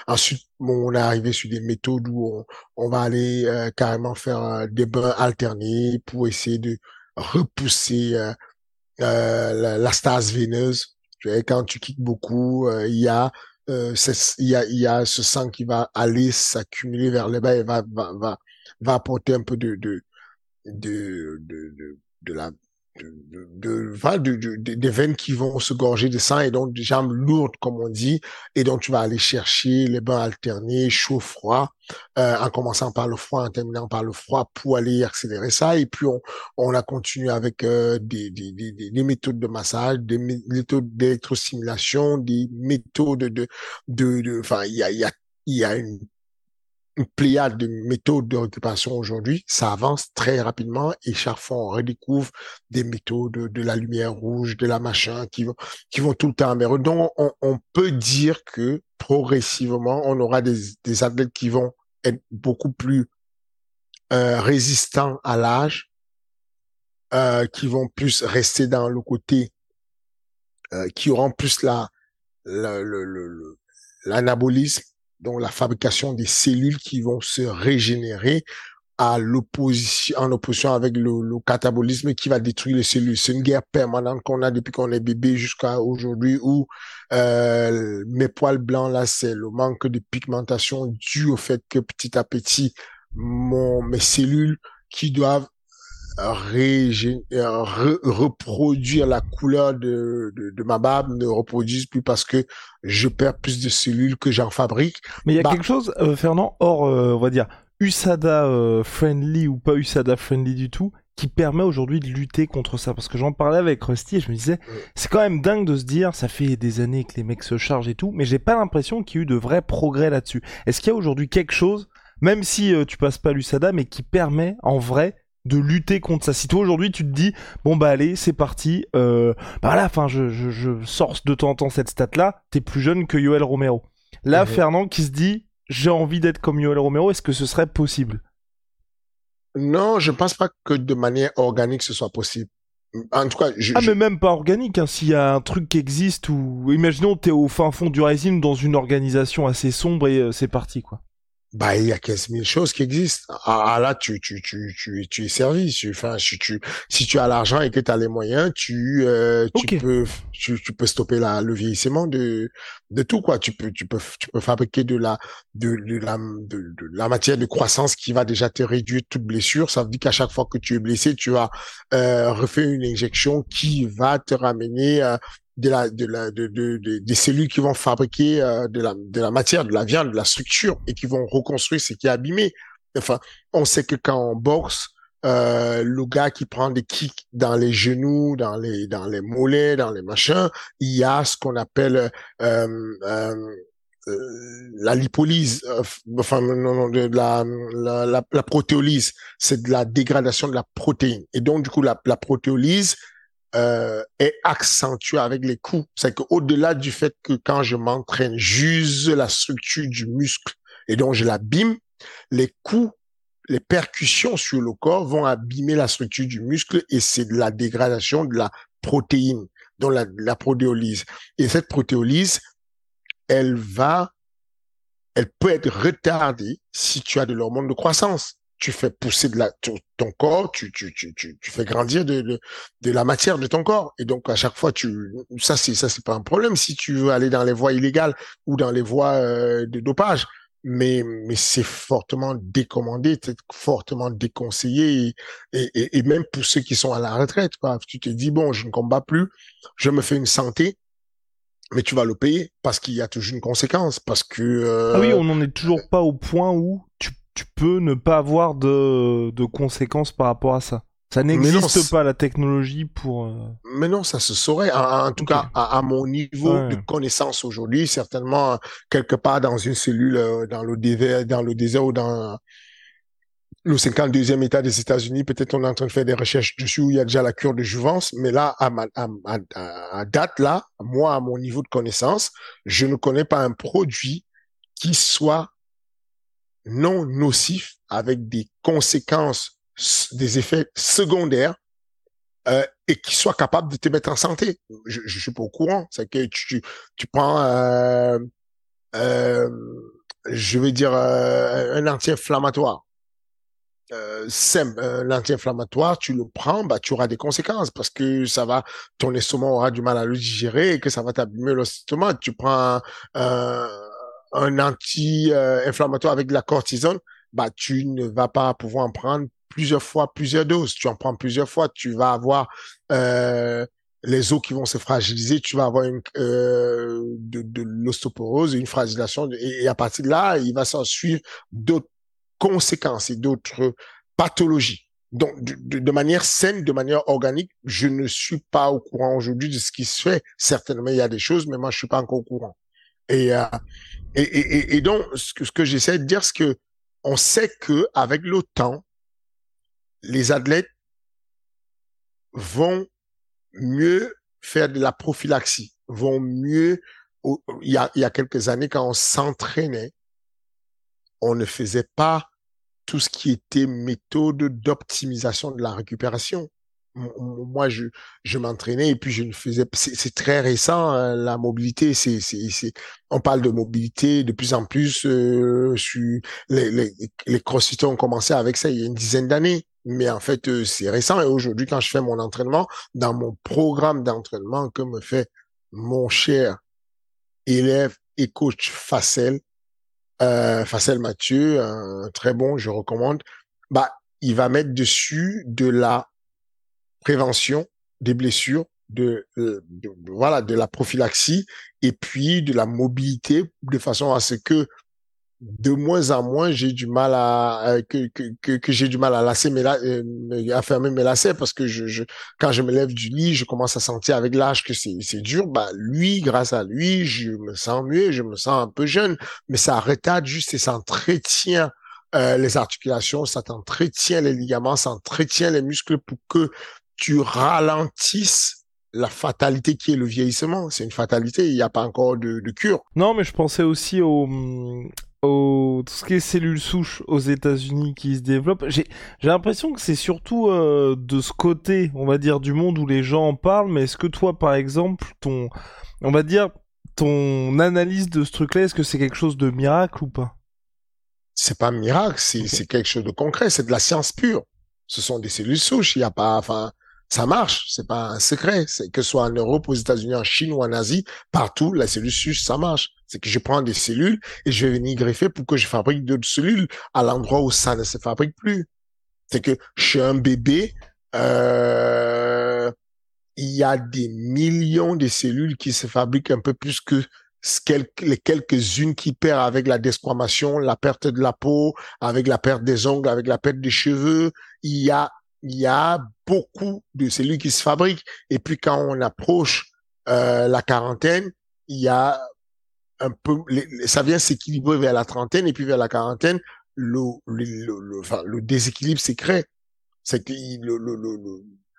Ensuite, on est arrivé sur des méthodes où on, va aller euh, carrément faire euh, des bains alternés pour essayer de repousser euh, la, stase veineuse. Quand tu kicks beaucoup, il y a y a y a ce sang qui va aller s'accumuler vers le bas et va va va va apporter un peu de de, de, de la de, de, de, des veines qui vont se gorger de sang et donc des jambes lourdes comme on dit et donc tu vas aller chercher les bains alternés chaud froid euh, en commençant par le froid en terminant par le froid pour aller accélérer ça. Et puis on, on a continué avec euh, des, des, des, des, méthodes de massage des méthodes d'électrostimulation des méthodes de de enfin il y a y a il y a une une pléiade de méthodes de récupération aujourd'hui, ça avance très rapidement et chaque fois on redécouvre des méthodes de la lumière rouge, de la machin qui vont qui vont tout le temps mais Donc on, on peut dire que progressivement on aura des, des athlètes qui vont être beaucoup plus euh, résistants à l'âge, euh, qui vont plus rester dans le côté, euh, qui auront plus la l'anabolisme donc la fabrication des cellules qui vont se régénérer à l'opposition, en opposition avec le, le, catabolisme qui va détruire les cellules. C'est une guerre permanente qu'on a depuis qu'on est bébé jusqu'à aujourd'hui où euh, mes poils blancs là, c'est le manque de pigmentation dû au fait que petit à petit, mon, mes cellules qui doivent euh, reproduire la couleur de, de, ma barbe ne reproduisent plus parce que je perds plus de cellules que j'en fabrique. Mais il y a bah quelque chose, euh, Fernand, hors, euh, on va dire, USADA friendly ou pas USADA friendly du tout, qui permet aujourd'hui de lutter contre ça. Parce que j'en parlais avec Rusty et je me disais, c'est quand même dingue de se dire, ça fait des années que les mecs se chargent et tout, mais j'ai pas l'impression qu'il y ait eu de vrais progrès là-dessus. Est-ce qu'il y a aujourd'hui quelque chose, même si tu passes pas l'USADA, mais qui permet en vrai de lutter contre ça. Si toi aujourd'hui tu te dis bon bah allez c'est parti, euh, bah voilà, enfin je, je, je sors de temps en temps cette stat là, t'es plus jeune que Yoel Romero. Là mhm. Fernand qui se dit j'ai envie d'être comme Yoel Romero, est-ce que ce serait possible? Non, je pense pas que de manière organique ce soit possible. En tout cas, je, Ah, je- mais même pas organique, hein, s'il y a un truc qui existe ou. Imaginons, t'es au fin fond du régime dans une organisation assez sombre et euh, c'est parti, quoi. Bah il y a 15 000 choses qui existent. Ah, ah, là, tu tu tu tu tu es servi. Enfin, si tu si tu as l'argent et que tu as les moyens, tu euh, tu peux tu, tu peux stopper la le vieillissement de de tout quoi. Tu peux tu peux tu peux fabriquer de la de, de la de, de la matière de croissance qui va déjà te réduire toute blessure. Ça veut dire qu'à chaque fois que tu es blessé, tu as euh, refait une injection qui va te ramener euh, de la de la de, de, de- des cellules qui vont fabriquer euh, de la de la matière, de la viande, de la structure et qui vont reconstruire ce qui est abîmé. Enfin, on sait que quand on boxe, euh, le gars qui prend des kicks dans les genoux, dans les dans les mollets, dans les machins, il y a ce qu'on appelle euh, euh, euh, la lipolyse, euh, enfin non, non, de la, la, la, la protéolyse, c'est de la dégradation de la protéine. Et donc du coup la, la protéolyse euh, est accentuée avec les coups. C'est qu'au-delà du fait que quand je m'entraîne, j'use la structure du muscle et donc je l'abîme, les coups, les percussions sur le corps vont abîmer la structure du muscle et c'est de la dégradation de la protéine, donc la, la protéolyse. Et cette protéolyse, elle va, elle peut être retardée si tu as de l'hormone de croissance. Tu fais pousser de la, ton, corps, tu, tu, tu, tu, fais grandir de, de, la matière de ton corps. Et donc, à chaque fois, tu, ça, c'est, ça, c'est pas un problème si tu veux aller dans les voies illégales ou dans les voies euh, de dopage. Mais, mais c'est fortement décommandé, fortement déconseillé et, et même pour ceux qui sont à la retraite, quoi. Tu te dis, bon, je ne combats plus, je me fais une santé, mais tu vas le payer parce qu'il y a toujours une conséquence, parce que euh, Ah oui, on n'en est toujours pas au point où tu, tu peux ne pas avoir de, de conséquences par rapport à ça. Ça n'existe pas, la technologie, pour... euh, mais non, ça se saurait. En, en tout cas, à, à mon niveau Ouais. de connaissance aujourd'hui, certainement quelque part dans une cellule euh, dans le désert, dans le désert ou dans le 52e État des États-Unis, peut-être on est en train de faire des recherches dessus où il y a déjà la cure de jouvence, mais là, à, ma, à date là, moi, à mon niveau de connaissance, je ne connais pas un produit qui soit non nocif avec des conséquences, des effets secondaires euh, et qui soit capable de te mettre en santé. Je, je suis pas au courant. C'est que tu, tu prends, euh, euh, je vais dire, un anti-inflammatoire. Simple, un anti-inflammatoire, tu le prends, bah, tu auras des conséquences parce que ça va, ton estomac aura du mal à le digérer et que ça va t'abîmer l'estomac. Tu prends anti-inflammatoire avec de la cortisone, bah, tu ne vas pas pouvoir en prendre plusieurs fois, plusieurs doses. Tu en prends plusieurs fois, tu vas avoir euh, les os qui vont se fragiliser, tu vas avoir une, euh, de, de l'ostéoporose, une fragilisation, et, et à partir de là, il va s'en suivre d'autres conséquences et d'autres pathologies. Donc, de, de, de manière saine, de manière organique, je ne suis pas au courant aujourd'hui de ce qui se fait. Certainement, il y a des choses, mais moi, je suis pas encore au courant. Et, euh, et, et, et- et donc, ce que, ce que j'essaie de dire, c'est que on sait que avec le temps, les athlètes vont mieux faire de la prophylaxie, vont mieux. Il y a, il y a quelques années, quand on s'entraînait, on ne faisait pas tout ce qui était méthode d'optimisation de la récupération. Moi, je, je m'entraînais et puis je ne faisais. C'est très récent hein, la mobilité. C'est, c'est. On parle de mobilité de plus en plus. Euh, les, les, les crossfitters ont commencé avec ça il y a une dizaine d'années. Mais en fait, euh, c'est récent. Et aujourd'hui, quand je fais mon entraînement, dans mon programme d'entraînement que me fait mon cher élève et coach Facel, euh, Facel Mathieu, très bon, je recommande, bah, il va mettre dessus de la prévention des blessures, de, euh, de- voilà, de la prophylaxie et puis de la mobilité de façon à ce que de moins en moins j'ai du mal à, que, que, que, j'ai du mal à lasser mes euh, à fermer mes lacets parce que je, je quand je me lève du lit je commence à sentir avec l'âge que c'est c'est dur. Bah lui grâce à lui je me sens mieux je me sens un peu jeune mais ça retarde juste et ça entretient euh, les articulations ça t'entretient les ligaments ça entretient les muscles pour que tu ralentisses la fatalité qui est le vieillissement c'est une fatalité il n'y a pas encore de, de cure Non, mais je pensais aussi au, au tout ce qui est cellules souches aux États-Unis qui se développent. J'ai l'impression que c'est surtout euh, de ce côté, on va dire, du monde où les gens en parlent. Mais est-ce que toi, par exemple, ton, on va dire, ton analyse de ce truc-là, est-ce que c'est quelque chose de miracle ou pas? C'est pas un miracle, c'est quelque chose de concret. C'est de la science pure. Ce sont des cellules souches. Il y a pas, enfin, ça marche. C'est pas un secret. C'est que ce soit en Europe, aux États-Unis, en Chine ou en Asie, partout, la cellule souche, ça marche. C'est que je prends des cellules et je vais venir greffer pour que je fabrique d'autres cellules à l'endroit où ça ne se fabrique plus. C'est que chez un bébé, euh, il y a des millions de cellules qui se fabriquent un peu plus que les quelques-unes qui perdent avec la desquamation, la perte de la peau, avec la perte des ongles, avec la perte des cheveux. Il y a, il y a beaucoup de cellules qui se fabriquent. Et puis quand on approche euh, la quarantaine, il y a un peu, ça vient s'équilibrer vers la trentaine et puis vers la quarantaine, le, le, le, enfin, le déséquilibre s'est créé. C'est que le, le, le,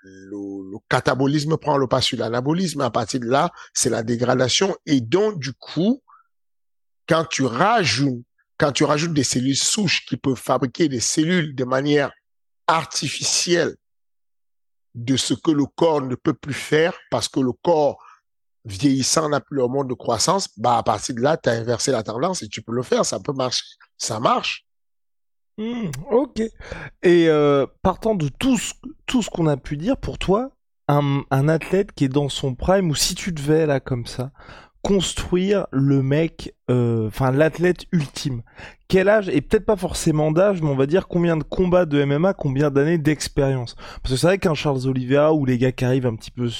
le, le, catabolisme prend le pas sur l'anabolisme. À partir de là, c'est la dégradation. Et donc, du coup, quand tu rajoutes, quand tu rajoutes des cellules souches qui peuvent fabriquer des cellules de manière artificielle de ce que le corps ne peut plus faire parce que le corps vieillissant n'a plus hormone de croissance, bah à partir de là, tu as inversé la tendance et tu peux le faire, ça peut marcher. Ça marche. Hmm, ok. Et euh, partant de tout ce, tout ce qu'on a pu dire, pour toi, un, un, athlète qui est dans son prime, ou si tu devais là comme ça, construire le mec, euh, enfin l'athlète ultime, quel âge, et peut-être pas forcément d'âge, mais on va dire combien de combats de MMA, combien d'années d'expérience Parce que c'est vrai qu'un Charles Oliveira ou les gars qui arrivent un petit peu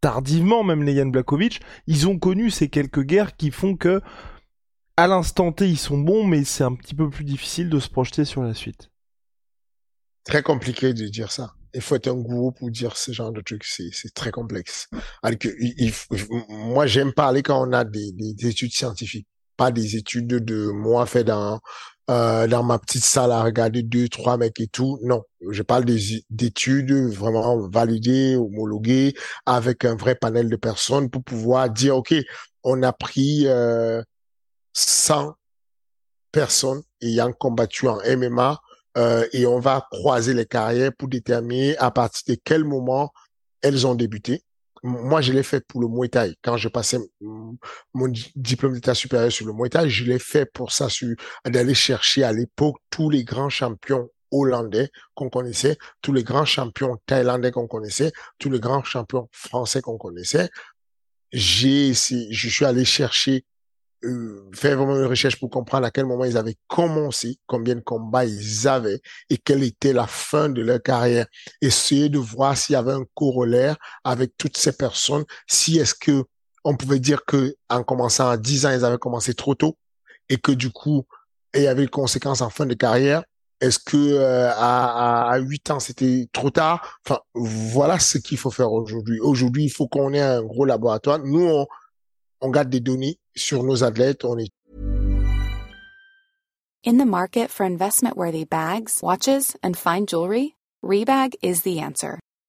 tardivement, même les Yann Blakovic, ils ont connu ces quelques guerres qui font que, à l'instant T, ils sont bons, mais c'est un petit peu plus difficile de se projeter sur la suite. Très compliqué de dire ça. Il faut être un gourou pour dire ce genre de trucs. C'est très complexe. Moi, j'aime parler quand on a des, des, études scientifiques, pas des études de moi fait dans euh, dans ma petite salle à regarder deux, trois mecs et tout. Non, je parle d'études vraiment validées, homologuées, avec un vrai panel de personnes pour pouvoir dire, OK, on a pris euh, 100 personnes ayant combattu en MMA euh, et on va croiser les carrières pour déterminer à partir de quel moment elles ont débuté moi, je l'ai fait pour le Muay Thai. Quand je passais mon diplôme d'état supérieur sur le Muay Thai, je l'ai fait pour ça, d'aller chercher à l'époque tous les grands champions hollandais qu'on connaissait, tous les grands champions thaïlandais qu'on connaissait, tous les grands champions français qu'on connaissait. J'ai, je suis allé chercher euh, faire vraiment une recherche pour comprendre à quel moment ils avaient commencé, combien de combats ils avaient et quelle était la fin de leur carrière. Essayer de voir s'il y avait un corollaire avec toutes ces personnes, si est-ce que on pouvait dire que en commençant à 10 ans, ils avaient commencé trop tôt et que du coup, il y avait une conséquence en fin de carrière. Est-ce que euh, à, à 8 ans, c'était trop tard? Enfin, voilà ce qu'il faut faire aujourd'hui. Aujourd'hui, il faut qu'on ait un gros laboratoire. Nous, on, on garde des données sur nos athlètes. On est In the market for investment-worthy bags, watches, and fine jewelry, Rebag is the answer.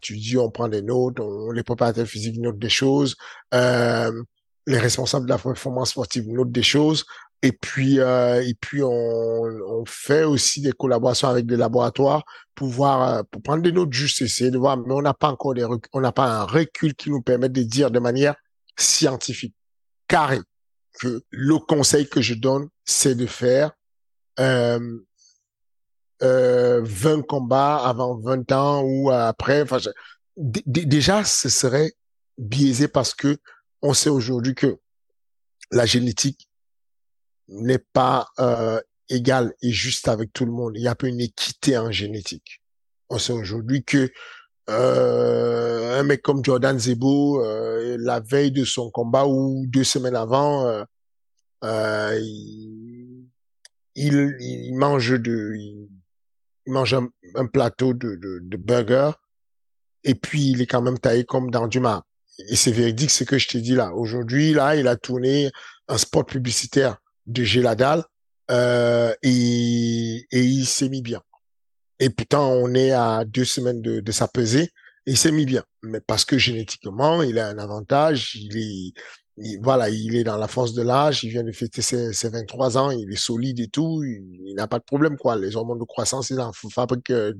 Tu dis on prend des notes, on, les préparateurs physiques notent des choses, euh, les responsables de la performance sportive notent des choses, et puis euh, et puis on, fait aussi des collaborations avec des laboratoires pour voir euh, pour prendre des notes juste essayer de voir, mais on n'a pas encore des on n'a pas un recul qui nous permet de dire de manière scientifique. Carré que le conseil que je donne c'est de faire euh, euh, 20 combats avant 20 ans ou après. Enfin, déjà, ce serait biaisé parce que on sait aujourd'hui que la génétique n'est pas euh, égale et juste avec tout le monde. Il y a pas une équité en génétique. On sait aujourd'hui que euh, un mec comme Jordan Zebo, euh, la veille de son combat ou deux semaines avant, euh, euh il il, il mange de, mange un, plateau de, de, de burger et puis il est quand même taillé comme dans du marbre. Et c'est véridique ce que je t'ai dit là. Aujourd'hui, là, il a tourné un spot publicitaire de Géladal euh, et, et il s'est mis bien. Et pourtant, on est à deux semaines de, de sa pesée et il s'est mis bien. Mais parce que génétiquement, il a un avantage, il est, voilà, il est dans la force de l'âge, il vient de fêter ses, ses, 23 ans, il est solide et tout, il, n'a pas de problème, quoi. Les hormones de croissance, il en fabrique euh,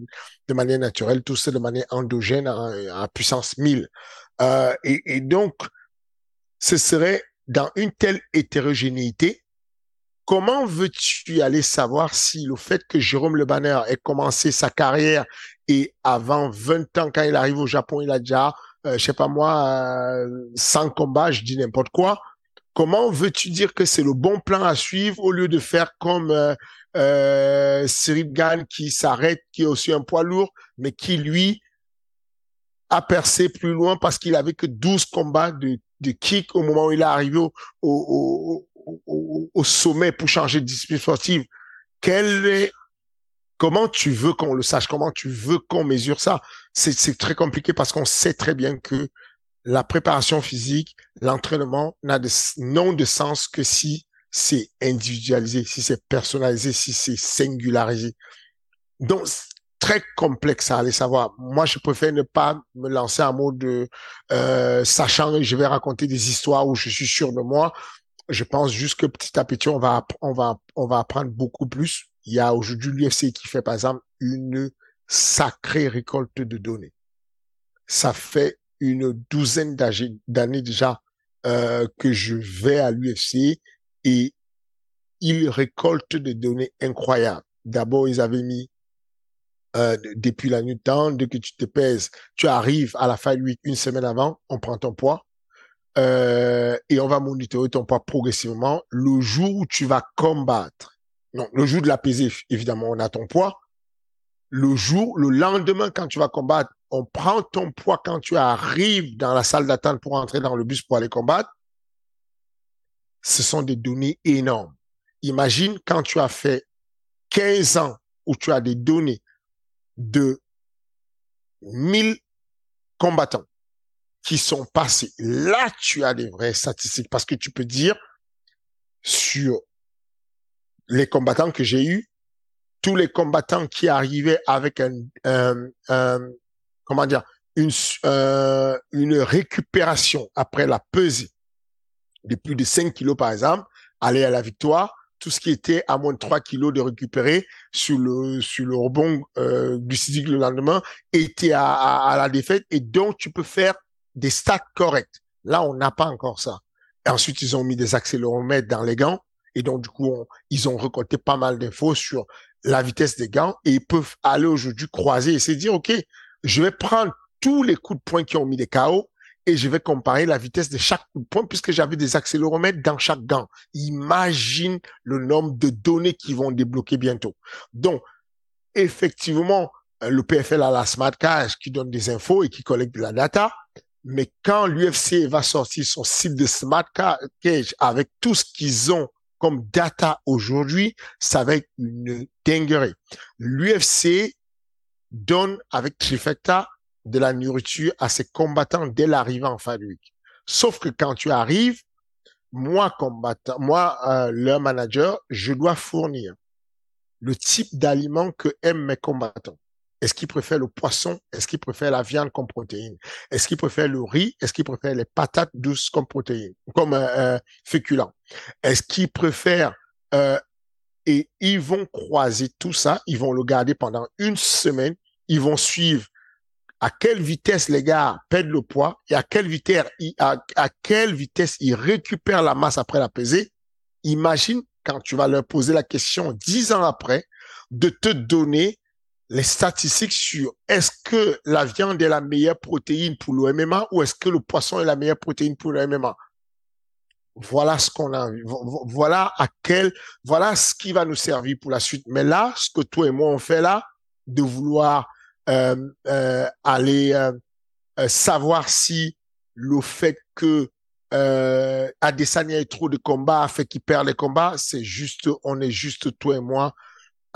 de manière naturelle, tout ça de manière endogène à, puissance 1000. Euh, et, et, donc, ce serait dans une telle hétérogénéité, comment veux-tu aller savoir si le fait que Jérôme Le Banner ait commencé sa carrière et avant 20 ans, quand il arrive au Japon, il a déjà je sais pas moi, euh, sans combat, je dis n'importe quoi. Comment veux-tu dire que c'est le bon plan à suivre au lieu de faire comme euh, euh Cyril Gann qui s'arrête, qui est aussi un poids lourd, mais qui lui a percé plus loin parce qu'il avait que 12 combats de, kick au moment où il est arrivé au, au sommet pour changer de discipline sportive. Quel est Comment tu veux qu'on le sache? Comment tu veux qu'on mesure ça? C'est très compliqué parce qu'on sait très bien que la préparation physique, l'entraînement n'a de, non de sens que si c'est individualisé, si c'est personnalisé, si c'est singularisé. Donc, très complexe à aller savoir. Moi, je préfère ne pas me lancer en mode de euh, sachant je vais raconter des histoires où je suis sûr de moi. Je pense juste que petit à petit, on va, on va, on va apprendre beaucoup plus il y a aujourd'hui l'UFC qui fait par exemple une sacrée récolte de données. Ça fait une douzaine d'années déjà euh, que je vais à l'UFC et ils récoltent des données incroyables. D'abord, ils avaient mis euh, depuis la nuit de temps, dès que tu te pèses, tu arrives à la fin week une semaine avant, on prend ton poids euh, et on va monitorer ton poids progressivement. Le jour où tu vas combattre, non, le jour de la pesée, évidemment, on a ton poids. Le jour, le lendemain, quand tu vas combattre, on prend ton poids quand tu arrives dans la salle d'attente pour entrer dans le bus pour aller combattre. Ce sont des données énormes. Imagine quand tu as fait 15 ans où tu as des données de 1000 combattants qui sont passés. Là, tu as des vraies statistiques parce que tu peux dire sur les combattants que j'ai eus, tous les combattants qui arrivaient avec un, comment dire, une, euh, une récupération après la pesée de plus de 5 kilos par exemple, aller à la victoire, tout ce qui était à moins de 3 kilos de récupérer sur le sur le rebond euh, glucidique le lendemain était à, la défaite et donc tu peux faire des stats corrects. Là, on n'a pas encore ça. Ensuite, ils ont mis des accéléromètres dans les gants et donc, du coup, ils ont récolté pas mal d'infos sur la vitesse des gants et ils peuvent aller aujourd'hui croiser et se dire, OK, je vais prendre tous les coups de poing qui ont mis des KO et je vais comparer la vitesse de chaque coup de poing puisque j'avais des accéléromètres dans chaque gant. Imagine le nombre de données qui vont débloquer bientôt. Donc, effectivement, le PFL a la smart cage qui donne des infos et qui collecte de la data. Mais quand l'UFC va sortir son site de smart cage avec tout ce qu'ils ont comme data aujourd'hui, ça va être une dinguerie. L'UFC donne avec Trifecta de la nourriture à ses combattants dès l'arrivée en fin de week. Sauf que quand tu arrives, moi combattant, moi euh, leur manager, je dois fournir le type d'aliment que aiment mes combattants. Est-ce qu'ils préfèrent le poisson? Est-ce qu'ils préfèrent la viande comme protéine? Est-ce qu'ils préfèrent le riz? Est-ce qu'ils préfèrent les patates douces comme protéine, comme euh, euh féculent Est-ce qu'ils préfèrent euh, et ils vont croiser tout ça, ils vont le garder pendant une semaine, ils vont suivre à quelle vitesse les gars perdent le poids et à quelle vitesse, à, à quelle vitesse ils récupèrent la masse après la pesée? Imagine quand tu vas leur poser la question dix ans après de te donner les statistiques sur est-ce que la viande est la meilleure protéine pour le MMA ou est-ce que le poisson est la meilleure protéine pour le MMA. Voilà ce qu'on a, voilà à quel, voilà ce qui va nous servir pour la suite. Mais là, ce que toi et moi on fait là, de vouloir euh, euh, aller euh, savoir si le fait que euh, Adesanya a eu trop de combats, a fait qu'il perd les combats. C'est juste, on est juste toi et moi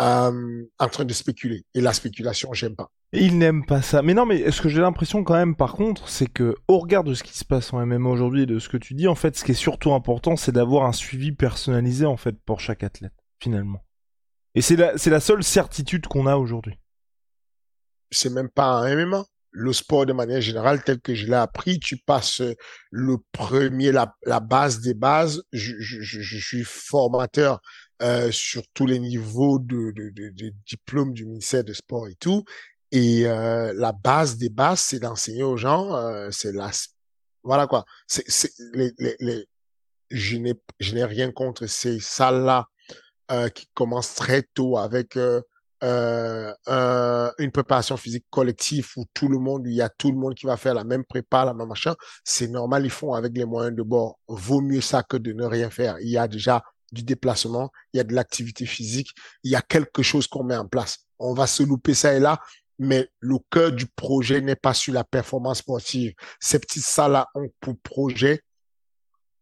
euh, en train de spéculer. Et la spéculation, j'aime pas. Il n'aime pas ça. Mais non, mais ce que j'ai l'impression quand même, par contre, c'est que au regard de ce qui se passe en MMA aujourd'hui et de ce que tu dis, en fait, ce qui est surtout important, c'est d'avoir un suivi personnalisé en fait pour chaque athlète, finalement. Et c'est la, c'est la seule certitude qu'on a aujourd'hui. C'est même pas un MMA. Le sport de manière générale, tel que je l'ai appris, tu passes le premier, la, la base des bases. Je, je, je, suis formateur euh, sur tous les niveaux de, de, de, de diplôme du ministère des Sports et tout. Et euh, la base des bases, c'est d'enseigner aux gens, euh, c'est la, voilà quoi. C'est, c'est les, les, les, je n'ai, je n'ai rien contre ces salles-là euh, qui commencent très tôt avec euh, euh, une préparation physique collective où tout le monde, il y a tout le monde qui va faire la même prépa, la même machin. C'est normal, ils font avec les moyens de bord. Vaut mieux ça que de ne rien faire. Il y a déjà du déplacement, il y a de l'activité physique, il y a quelque chose qu'on met en place. On va se louper ça et là, mais le cœur du projet n'est pas sur la performance sportive. Ces petites salles-là ont pour projet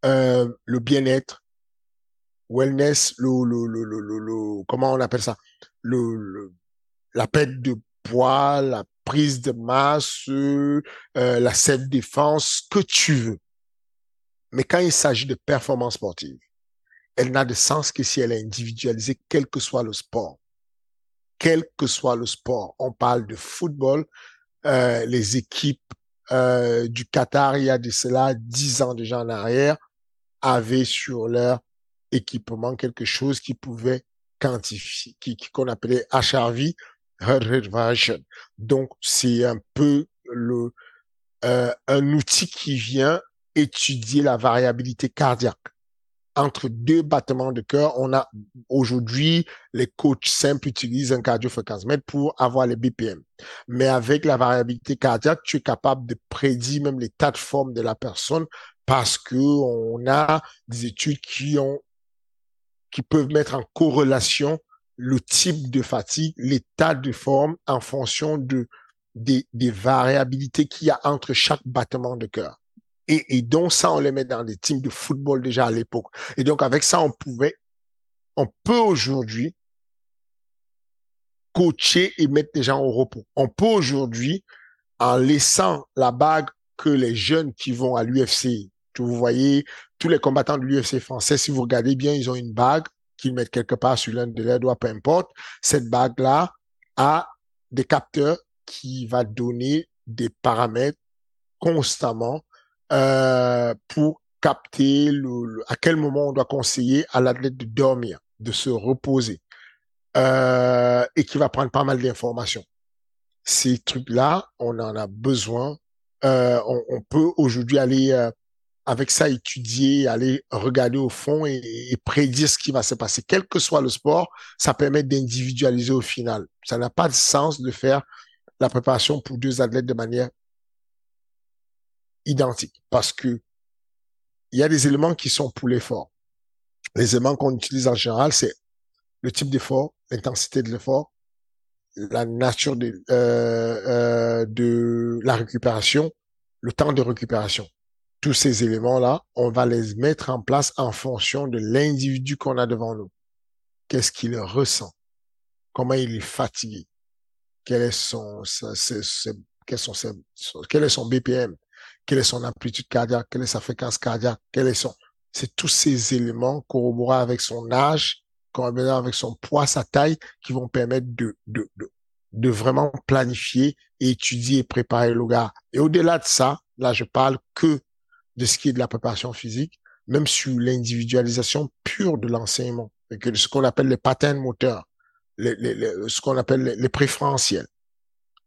euh, le bien-être, wellness, le, le, le, le, comment on appelle ça, le, le, la perte de poids, la prise de masse, euh, la self-défense, que tu veux. Mais quand il s'agit de performance sportive, elle n'a de sens que si elle est individualisée, quel que soit le sport quel que soit le sport. On parle de football, euh, les équipes euh, du Qatar, il y a de cela dix ans déjà en arrière, avaient sur leur équipement quelque chose qui pouvait quantifier, qui qu'on appelait HRV, Variation. Donc c'est un peu le euh, un outil qui vient étudier la variabilité cardiaque entre deux battements de cœur, on a aujourd'hui, les coachs simples utilisent un cardiofréquencemètre pour avoir les BPM. Mais avec la variabilité cardiaque, tu es capable de prédire même l'état de forme de la personne parce que on a des études qui ont, qui peuvent mettre en corrélation le type de fatigue, l'état de forme en fonction de, des, des variabilités qu'il y a entre chaque battement de cœur. Et, et donc ça, on les met dans des teams de football déjà à l'époque. Et donc avec ça, on pouvait, on peut aujourd'hui coacher et mettre des gens au repos. On peut aujourd'hui, en laissant la bague que les jeunes qui vont à l'UFC, vous voyez, tous les combattants de l'UFC français, si vous regardez bien, ils ont une bague qu'ils mettent quelque part sur l'un de leurs doigts, peu importe. Cette bague-là a des capteurs qui va donner des paramètres constamment euh, pour capter le, à quel moment on doit conseiller à l'athlète de dormir, de se reposer, euh, et qui va prendre pas mal d'informations. Ces trucs-là, on en a besoin. Euh, on, on, peut aujourd'hui aller euh, avec ça étudier, aller regarder au fond et, et, prédire ce qui va se passer. Quel que soit le sport, ça permet d'individualiser au final. Ça n'a pas de sens de faire la préparation pour deux athlètes de manière identique parce que il y a des éléments qui sont pour l'effort. Les éléments qu'on utilise en général, c'est le type d'effort, l'intensité de l'effort, la nature de, euh, euh, de la récupération, le temps de récupération. Tous ces éléments-là, on va les mettre en place en fonction de l'individu qu'on a devant nous. Qu'est-ce qu'il ressent? Comment il est fatigué? Quel est son BPM? Quelle est son amplitude cardiaque, quelle est sa fréquence cardiaque, quels est son... C'est tous ces éléments corroborés avec son âge, corroborés avec son poids, sa taille, qui vont permettre de, de, de, de vraiment planifier étudier et préparer le gars. Et au-delà de ça, là, je parle que de ce qui est de la préparation physique, même sur l'individualisation pure de l'enseignement, que ce qu'on appelle les patterns moteurs, les, les, les, ce qu'on appelle les, les, préférentiels.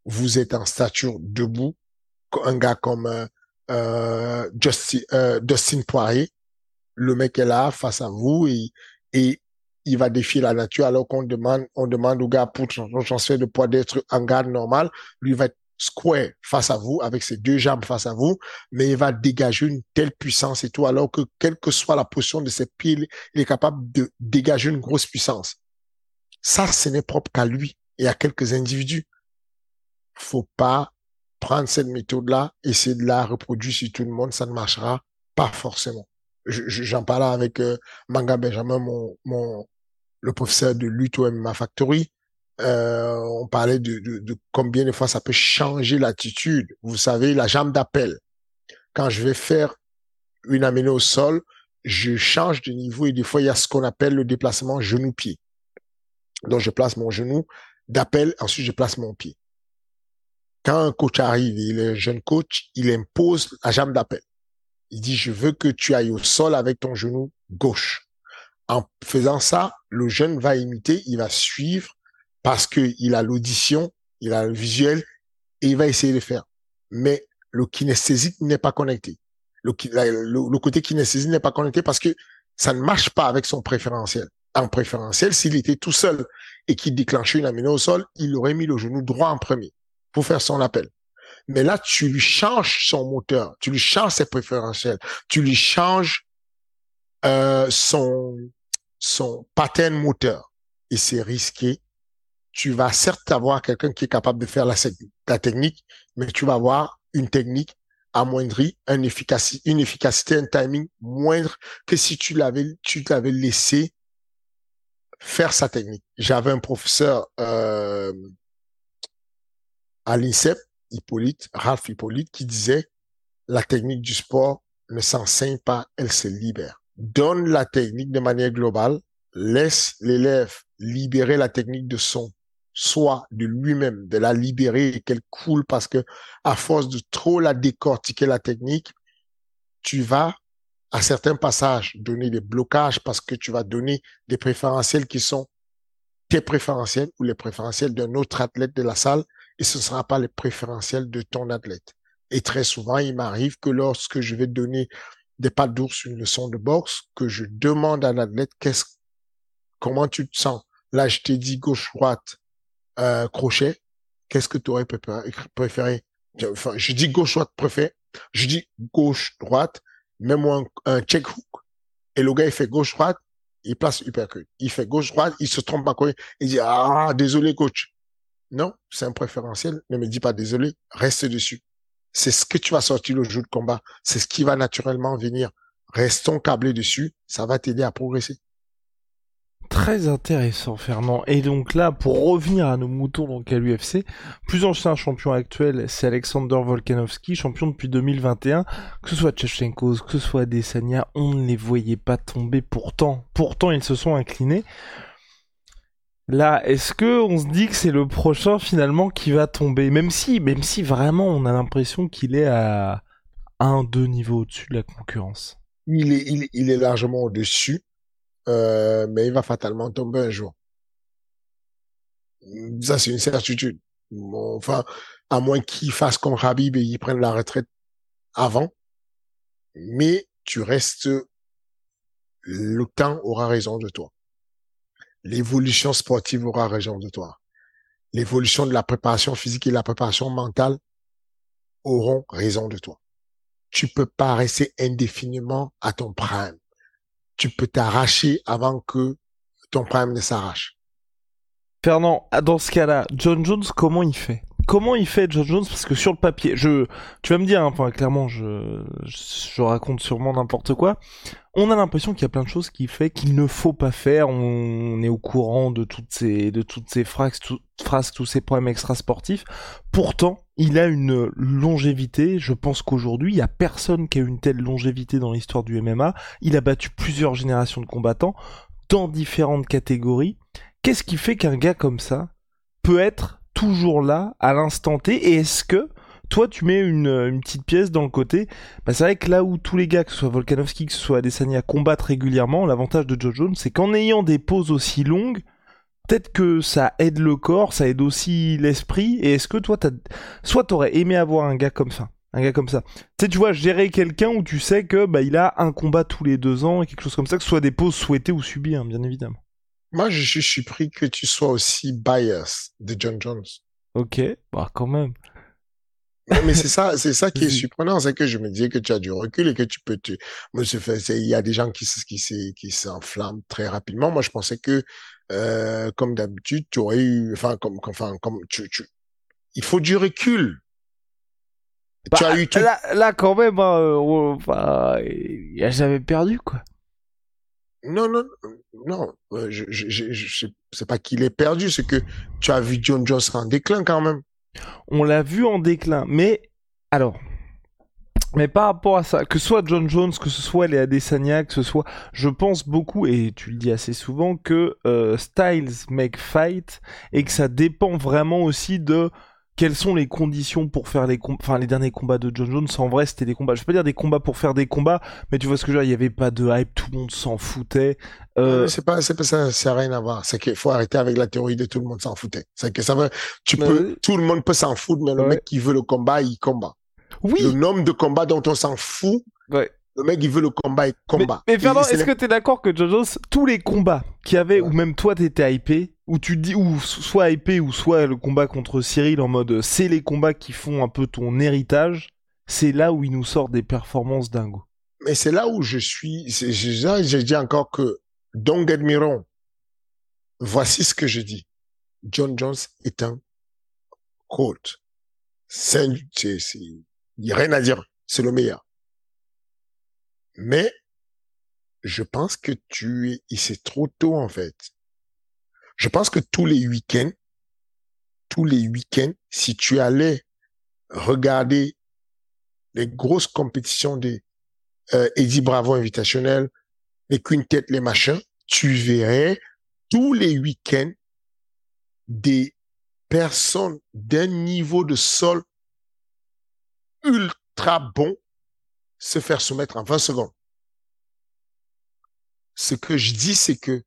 Vous êtes en stature debout, un gars comme euh, Justin, euh, Poirier. Le mec est là face à vous et, et il va défier la nature alors qu'on demande, on demande au gars pour son transfert de poids d'être en garde normal. Lui va être square face à vous, avec ses deux jambes face à vous, mais il va dégager une telle puissance et tout, alors que quelle que soit la position de ses pieds, il est capable de dégager une grosse puissance. Ça, ce n'est propre qu'à lui et à quelques individus. Faut pas prendre cette méthode-là, essayer de la reproduire sur tout le monde, ça ne marchera Pas forcément. J'en parlais avec euh, Manga Benjamin, mon, le professeur de lutte au MMA Factory. Euh, on parlait de, de, de, combien de fois ça peut changer l'attitude. Vous savez, la jambe d'appel. Quand je vais faire une amenée au sol, je change de niveau et des fois, il y a ce qu'on appelle le déplacement genou-pied. Donc, je place mon genou d'appel, ensuite je place mon pied. Quand un coach arrive, il est un jeune coach, il impose la jambe d'appel. Il dit, je veux que tu ailles au sol avec ton genou gauche. En faisant ça, le jeune va imiter, il va suivre parce qu'il a l'audition, il a le visuel et il va essayer de faire. Mais le kinesthésique n'est pas connecté. Le, le, côté kinesthésique n'est pas connecté parce que ça ne marche pas avec son préférentiel. En préférentiel, s'il était tout seul et qu'il déclenchait une amenée au sol, il aurait mis le genou droit en premier pour faire son appel. Mais là, tu lui changes son moteur, tu lui changes ses préférentiels, tu lui changes euh, son son pattern moteur. Et c'est risqué. Tu vas certes avoir quelqu'un qui est capable de faire la, technique, mais tu vas avoir une technique amoindrie, une efficacité, une efficacité, un timing moindre que si tu l'avais, tu l'avais laissé faire sa technique. J'avais un professeur euh, à l'INSEP, Hippolyte, Ralph Hippolyte, qui disait la technique du sport ne s'enseigne pas, elle se libère. Donne la technique de manière globale, laisse l'élève libérer la technique de son soi, de lui-même, de la libérer et qu'elle coule parce que à force de trop la décortiquer la technique, tu vas à certains passages donner des blocages parce que tu vas donner des préférentiels qui sont tes préférentiels ou les préférentiels d'un autre athlète de la salle et ce ne sera pas les préférentiels de ton athlète. Et très souvent, il m'arrive que lorsque je vais donner des pas d'ours, une leçon de boxe, que je demande à l'athlète comment tu te sens? Là, je t'ai dit gauche-droite, euh, crochet. Qu'est-ce que tu aurais préféré? Enfin, je dis gauche-droite préféré. Je dis gauche-droite mets-moi un, check hook. Et le gars, il fait gauche-droite, il place uppercut. Il fait gauche-droite, il se trompe encore. Il dit, ah, désolé, coach. Non, c'est un préférentiel. Ne me dis pas désolé, reste dessus. C'est ce que tu vas sortir le jour de combat. C'est ce qui va naturellement venir. Restons câblés dessus. Ça va t'aider à progresser. Très intéressant, Fernand. Et donc là, pour revenir à nos moutons donc à l'UFC, plus ancien champion actuel, c'est Alexander Volkanovski, champion depuis 2021. Que ce soit Tchechenko, que ce soit Desania, on ne les voyait pas tomber. Pourtant, pourtant, ils se sont inclinés. Là, est-ce que on se dit que c'est le prochain finalement qui va tomber? Même si, même si vraiment on a l'impression qu'il est à un, deux niveaux au-dessus de la concurrence. Il est, largement au-dessus. Euh, mais il va fatalement tomber un jour. Ça, c'est une certitude. enfin, à moins qu'il fasse comme Habib et il prenne la retraite avant. Mais tu restes, le temps aura raison de toi. L'évolution sportive aura raison de toi. L'évolution de la préparation physique et la préparation mentale auront raison de toi. Tu peux pas rester indéfiniment à ton prime tu peux t'arracher avant que ton prime ne s'arrache. Fernand, dans ce cas-là, John Jones, comment il fait? Comment il fait John Jones Parce que sur le papier, je, tu vas me dire, hein, clairement, je, je, raconte sûrement n'importe quoi. On a l'impression qu'il y a plein de choses qu'il fait qu'il ne faut pas faire. On est au courant de toutes ces, de toutes ces phrases, phrases, tous ces problèmes extrasportifs. Pourtant, il a une longévité. Je pense qu'aujourd'hui, il y a personne qui a une telle longévité dans l'histoire du MMA. Il a battu plusieurs générations de combattants dans différentes catégories. Qu'est-ce qui fait qu'un gars comme ça peut être toujours là à l'instant T Et est-ce que toi tu mets une, petite pièce dans le côté? Bah, C'est vrai que là où tous les gars, que ce soit Volkanovski, que ce soit Adesanya, combattent régulièrement, l'avantage de Joe Jones, c'est qu'en ayant des pauses aussi longues, peut-être que ça aide le corps, ça aide aussi l'esprit. Et est-ce que toi, t'as... soit t'aurais aimé avoir un gars comme ça un gars comme ça? Tu sais, tu vois, gérer quelqu'un où tu sais que bah il a un combat tous les deux ans et quelque chose comme ça, que ce soit des pauses souhaitées ou subies, hein, bien évidemment. Moi, je suis surpris que tu sois aussi bias de John Jones. Ok, bah quand même. mais c'est ça, c'est ça qui est surprenant, c'est que je me disais que tu as du recul et que tu peux te, monsieur, il y a des gens qui, qui, qui s'enflamment très rapidement. Moi, je pensais que, euh, comme d'habitude, tu aurais eu, enfin, comme, enfin, comme tu, tu, il faut du recul. tu as eu tout. Là, là, quand même, hein, euh, on- enfin, il a jamais perdu, quoi. Non, non, non. euh, Je, je, c'est pas qu'il est perdu, c'est que tu as vu John Jones en déclin quand même. On l'a vu en déclin, mais alors, mais par rapport à ça, que ce soit John Jones, que ce soit les Adesanya, que ce soit, je pense beaucoup, et tu le dis assez souvent, que euh, styles make fight et que ça dépend vraiment aussi de quelles sont les conditions pour faire les combats, enfin les derniers combats de John Jones? En vrai, c'était des combats. Je vais pas dire des combats pour faire des combats, mais tu vois ce que je veux dire. Il y avait pas de hype, tout le monde s'en foutait. Euh, C'est pas, c'est pas ça, ça n'a rien à voir. C'est qu'il faut arrêter avec la théorie de tout le monde s'en foutait. C'est que ça va, tu Mais peux, oui. tout le monde peut s'en foutre, mais le Ouais. mec qui veut le combat, il combat. oui. Le nombre de combats dont on s'en fout, Ouais. Le mec, il veut le combat, il combat. Mais, mais Fernand, Et est-ce que t'es d'accord que John Jones, tous les combats qu'il y avait, Ouais. ou même toi t'étais hypé, ou tu dis, ou soit hypé, ou soit le combat contre Cyril en mode c'est les combats qui font un peu ton héritage, c'est là où il nous sort des performances dingo. Mais c'est là où je suis, je, dis encore que, don't get me wrong. Voici ce que je dis. John Jones est un coach. C'est, il n'y a rien à dire. C'est le meilleur. Mais, je pense que tu es, c'est trop tôt, en fait. Je pense que tous les week-ends, tous les week-ends, si tu allais regarder les grosses compétitions des euh, Eddie Bravo invitationnel, les quintettes, les machins, tu verrais tous les week-ends des personnes d'un niveau de sol ultra bon se faire soumettre en 20 secondes. Ce que je dis, c'est que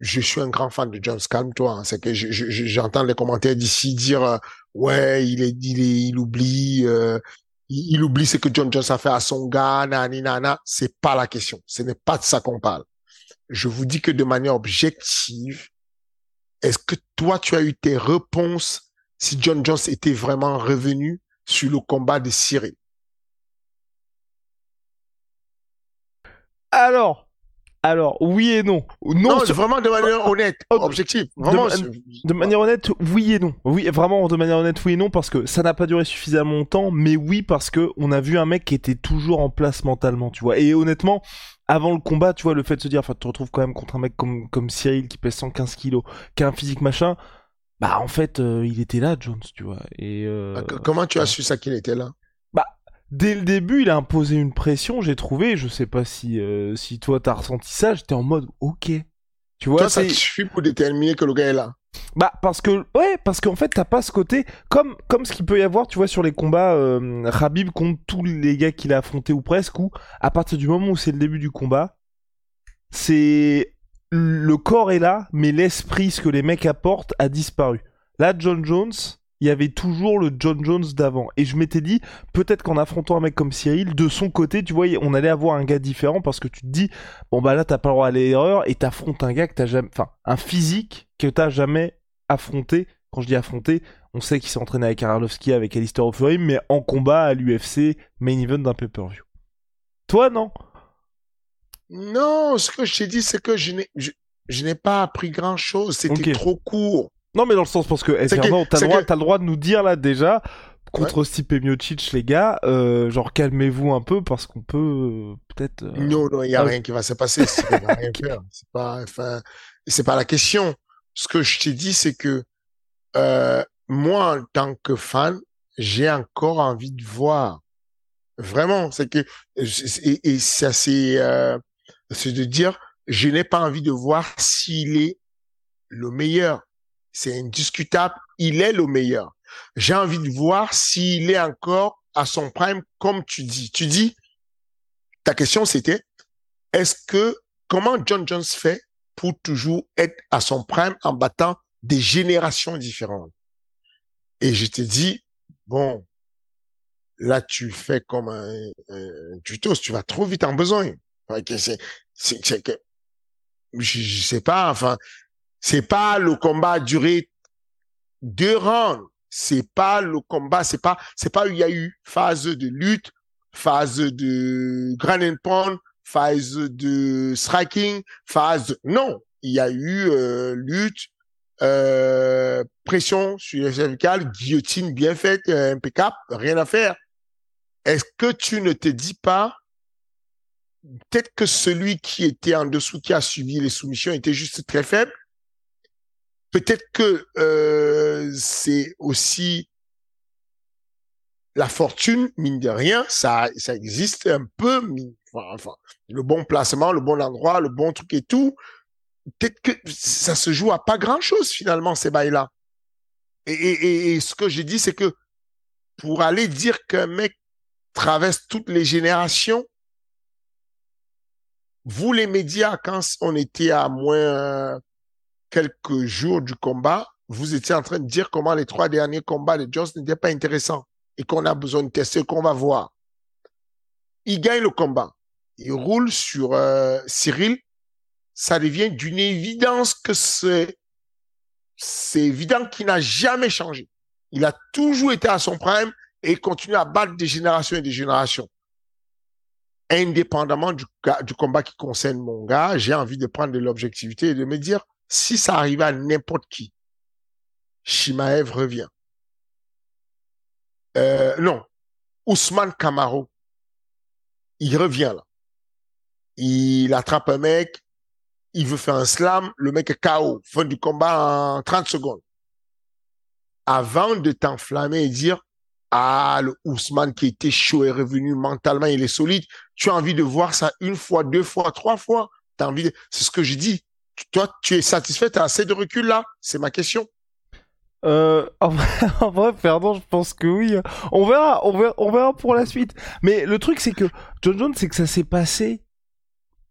je suis un grand fan de John calme-toi. hein. C'est que je- je- je- j'entends les commentaires d'ici dire euh, ouais, il est, il est, il oublie, euh, il oublie ce que John Jones a fait à son gars, nani nana. C'est pas la question. Ce n'est pas de ça qu'on parle. Je vous dis que de manière objective, est-ce que toi tu as eu tes réponses si John Jones était vraiment revenu sur le combat de Cyril? Alors, alors, oui et non. Non, Non, sur- vraiment de manière honnête, Oh, objective. Vraiment. de- De manière honnête, oui et non. Oui, vraiment de manière honnête, oui et non, parce que ça n'a pas duré suffisamment longtemps, mais oui parce que on a vu un mec qui était toujours en place mentalement, tu vois. Et honnêtement, avant le combat, tu vois, le fait de se dire, enfin, tu te retrouves quand même contre un mec comme, comme Cyril qui pèse 115 kilos, qui a un physique machin, bah en fait, euh, il était là, Jones, tu vois. Et euh, Ah, Comment tu as su ça qu'il était là? dès le début, il a imposé une pression, j'ai trouvé. Je sais pas si euh, si toi t'as ressenti ça. J'étais en mode, ok. Tu vois, Toi, ça te suffit pour déterminer que le gars est là? Bah parce que ouais parce qu'en fait t'as pas ce côté comme comme ce qu'il peut y avoir tu vois sur les combats euh, Khabib contre tous les gars qu'il a affrontés ou presque où à partir du moment où c'est le début du combat c'est le corps est là mais l'esprit ce que les mecs apportent a disparu. Là John Jones il y avait toujours le John Jones d'avant. Et je m'étais dit peut-être qu'en affrontant un mec comme Cyril de son côté tu vois on allait avoir un gars différent parce que tu te dis bon bah là t'as pas le droit à l'erreur et t'affrontes un gars que t'as jamais enfin un physique que t'as jamais affronté. Quand je dis affronté on sait qu'il s'est entraîné avec Arlovski avec Alistair Overeem mais en combat à l'UFC main event d'un pay-per-view. Toi non? Non, ce que je t'ai dit, c'est que je n'ai, je, je n'ai pas appris grand chose. C'était trop court. non mais dans le sens parce que eh, C'est que- Fernand, t'as le droit que- t'as le droit de nous dire là déjà contre Stipe Miocic les gars euh, genre calmez-vous un peu parce qu'on peut euh, peut-être euh, Non, non, il y a ah, rien qui va se passer. C'est va rien faire. C'est pas, enfin, c'est pas la question. Ce que je t'ai dit, c'est que, euh, moi, en tant que fan, j'ai encore envie de voir. Vraiment, c'est que, et, et ça, c'est, euh, c'est de dire, je n'ai pas envie de voir s'il est le meilleur. C'est indiscutable. Il est le meilleur. J'ai envie de voir s'il est encore à son prime, comme tu dis. Tu dis, ta question c'était, est-ce que, comment John Jones fait pour toujours être à son prime en battant des générations différentes? Et je te dis, bon, là, tu fais comme un, un tuto, tu vas trop vite en besoin. C'est, c'est, c'est que, je, je sais pas, enfin, c'est pas le combat duré deux rounds. C'est pas le combat, c'est pas, c'est pas, il y a eu phase de lutte, phase de grand and phase de striking, phase, non, il y a eu euh, lutte, euh, pression sur les cervicales, guillotine bien faite, euh, impeccable, rien à faire. Est-ce que tu ne te dis pas, peut-être que celui qui était en dessous, qui a suivi les soumissions, était juste très faible. Peut-être que euh, c'est aussi la fortune, mine de rien, ça, ça existe un peu, enfin, enfin, le bon placement, le bon endroit, le bon truc et tout. Peut-être que ça se joue à pas grand-chose finalement ces bails-là. Et, et, et, ce que j'ai dit, c'est que pour aller dire qu'un mec traverse toutes les générations, vous les médias, quand on était à moins quelques jours du combat, vous étiez en train de dire comment les trois derniers combats de Jones n'étaient pas intéressants et qu'on a besoin de tester, qu'on va voir. Il gagne le combat. Il roule sur euh, Cyril. Ça devient d'une évidence que c'est c'est évident qu'il n'a jamais changé. Il a toujours été à son prime et continue à battre des générations et des générations. Indépendamment du, combat qui concerne mon gars, j'ai envie de prendre de l'objectivité et de me dire, si ça arrive à n'importe qui, Shimaev revient. Euh, non, Ousmane Camaro, il revient là. Il attrape un mec, il veut faire un slam, le mec est KO, fin du combat en 30 secondes. Avant de t'enflammer et dire, ah, le Ousmane qui était chaud est revenu mentalement, il est solide. Tu as envie de voir ça une fois, deux fois, trois fois. T'as envie. C'est ce que je dis. Toi, tu es satisfait, tu as assez de recul là? C'est ma question. Euh, en, vrai, pardon, je pense que oui. On verra, on verra, pour la suite. Mais le truc, c'est que John Jones, c'est que ça s'est passé.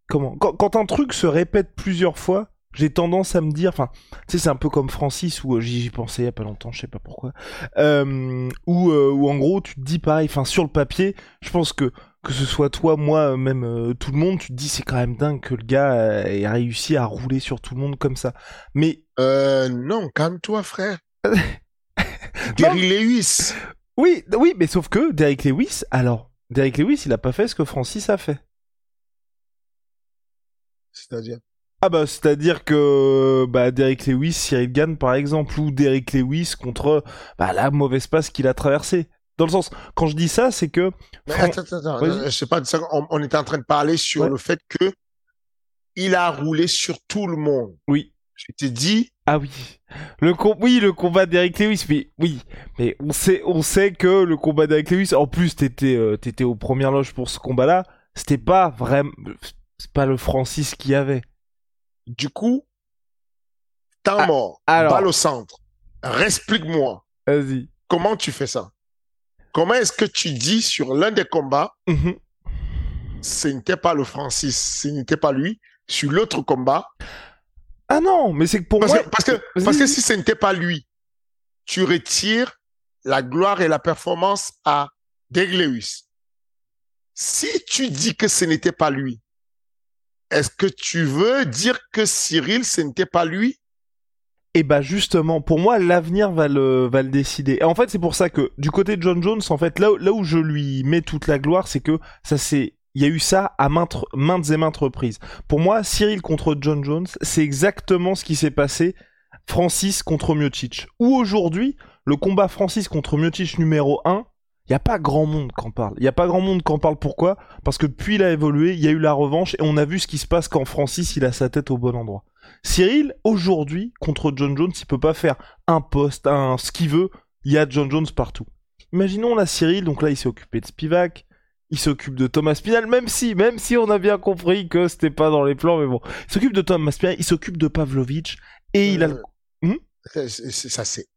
Comment? Quand, un truc se répète plusieurs fois, j'ai tendance à me dire, enfin, tu sais, c'est un peu comme Francis où euh, j'y pensais il y a pas longtemps, je sais pas pourquoi, euh, où, euh, en gros tu te dis pareil, enfin sur le papier, je pense que que ce soit toi, moi, même euh, tout le monde, tu te dis c'est quand même dingue que le gars euh, ait réussi à rouler sur tout le monde comme ça. Mais euh, non, calme-toi, frère. Derrick Lewis. Oui, oui, mais sauf que Derrick Lewis, alors Derrick Lewis, il a pas fait ce que Francis a fait. C'est-à-dire? Ah bah c'est-à-dire que bah Derrick Lewis, Cyril Gann par exemple, ou Derrick Lewis contre bah, la mauvaise passe qu'il a traversée. Dans le sens, quand je dis ça, c'est que. Mais attends, attends, attends. Je on, on était en train de parler sur ouais. le fait que il a roulé sur tout le monde. Oui. Je t'ai dit. Ah oui. Le com oui, le combat d'Eric Lewis, mais oui. Mais on sait, on sait que le combat d'Eric Lewis, en plus, t'étais, euh, t'étais aux premières loges pour ce combat-là. C'était pas vraiment, c'est pas le Francis qu'il y avait. Du coup, temps ah, mort, alors... balle au centre. Explique-moi. Vas-y. Comment tu fais ça? Comment est-ce que tu dis sur l'un des combats, mm -hmm. ce n'était pas le Francis, ce n'était pas lui, sur l'autre combat? Ah non, mais c'est que pour parce moi... Que, parce, que, parce que si ce n'était pas lui, tu retires la gloire et la performance à Deg Lewis. Si tu dis que ce n'était pas lui, est-ce que tu veux dire que Cyril, ce n'était pas lui? Et bah justement, pour moi, l'avenir va le, va le décider. Et en fait, c'est pour ça que du côté de John Jones, en fait, là, là où je lui mets toute la gloire, c'est que ça c'est il y a eu ça à maintes, maintes et maintes reprises. Pour moi, Cyril contre John Jones, c'est exactement ce qui s'est passé Francis contre Miocic. Ou aujourd'hui, le combat Francis contre Miocic numéro 1, il n'y a pas grand monde qui en parle. Il n'y a pas grand monde qui en parle. Pourquoi? Parce que depuis il a évolué, il y a eu la revanche et on a vu ce qui se passe quand Francis il a sa tête au bon endroit. Cyril, aujourd'hui, contre John Jones, il peut pas faire un poste, un ce qu'il veut. Il y a John Jones partout. Imaginons là Cyril, donc là il s'est occupé de Spivak, il s'occupe de Thomas Spinal, même si, même si on a bien compris que c'était pas dans les plans, mais bon, il s'occupe de Thomas Spinal, il s'occupe de Pavlovich et euh, il a. Le... Hmm ça c'est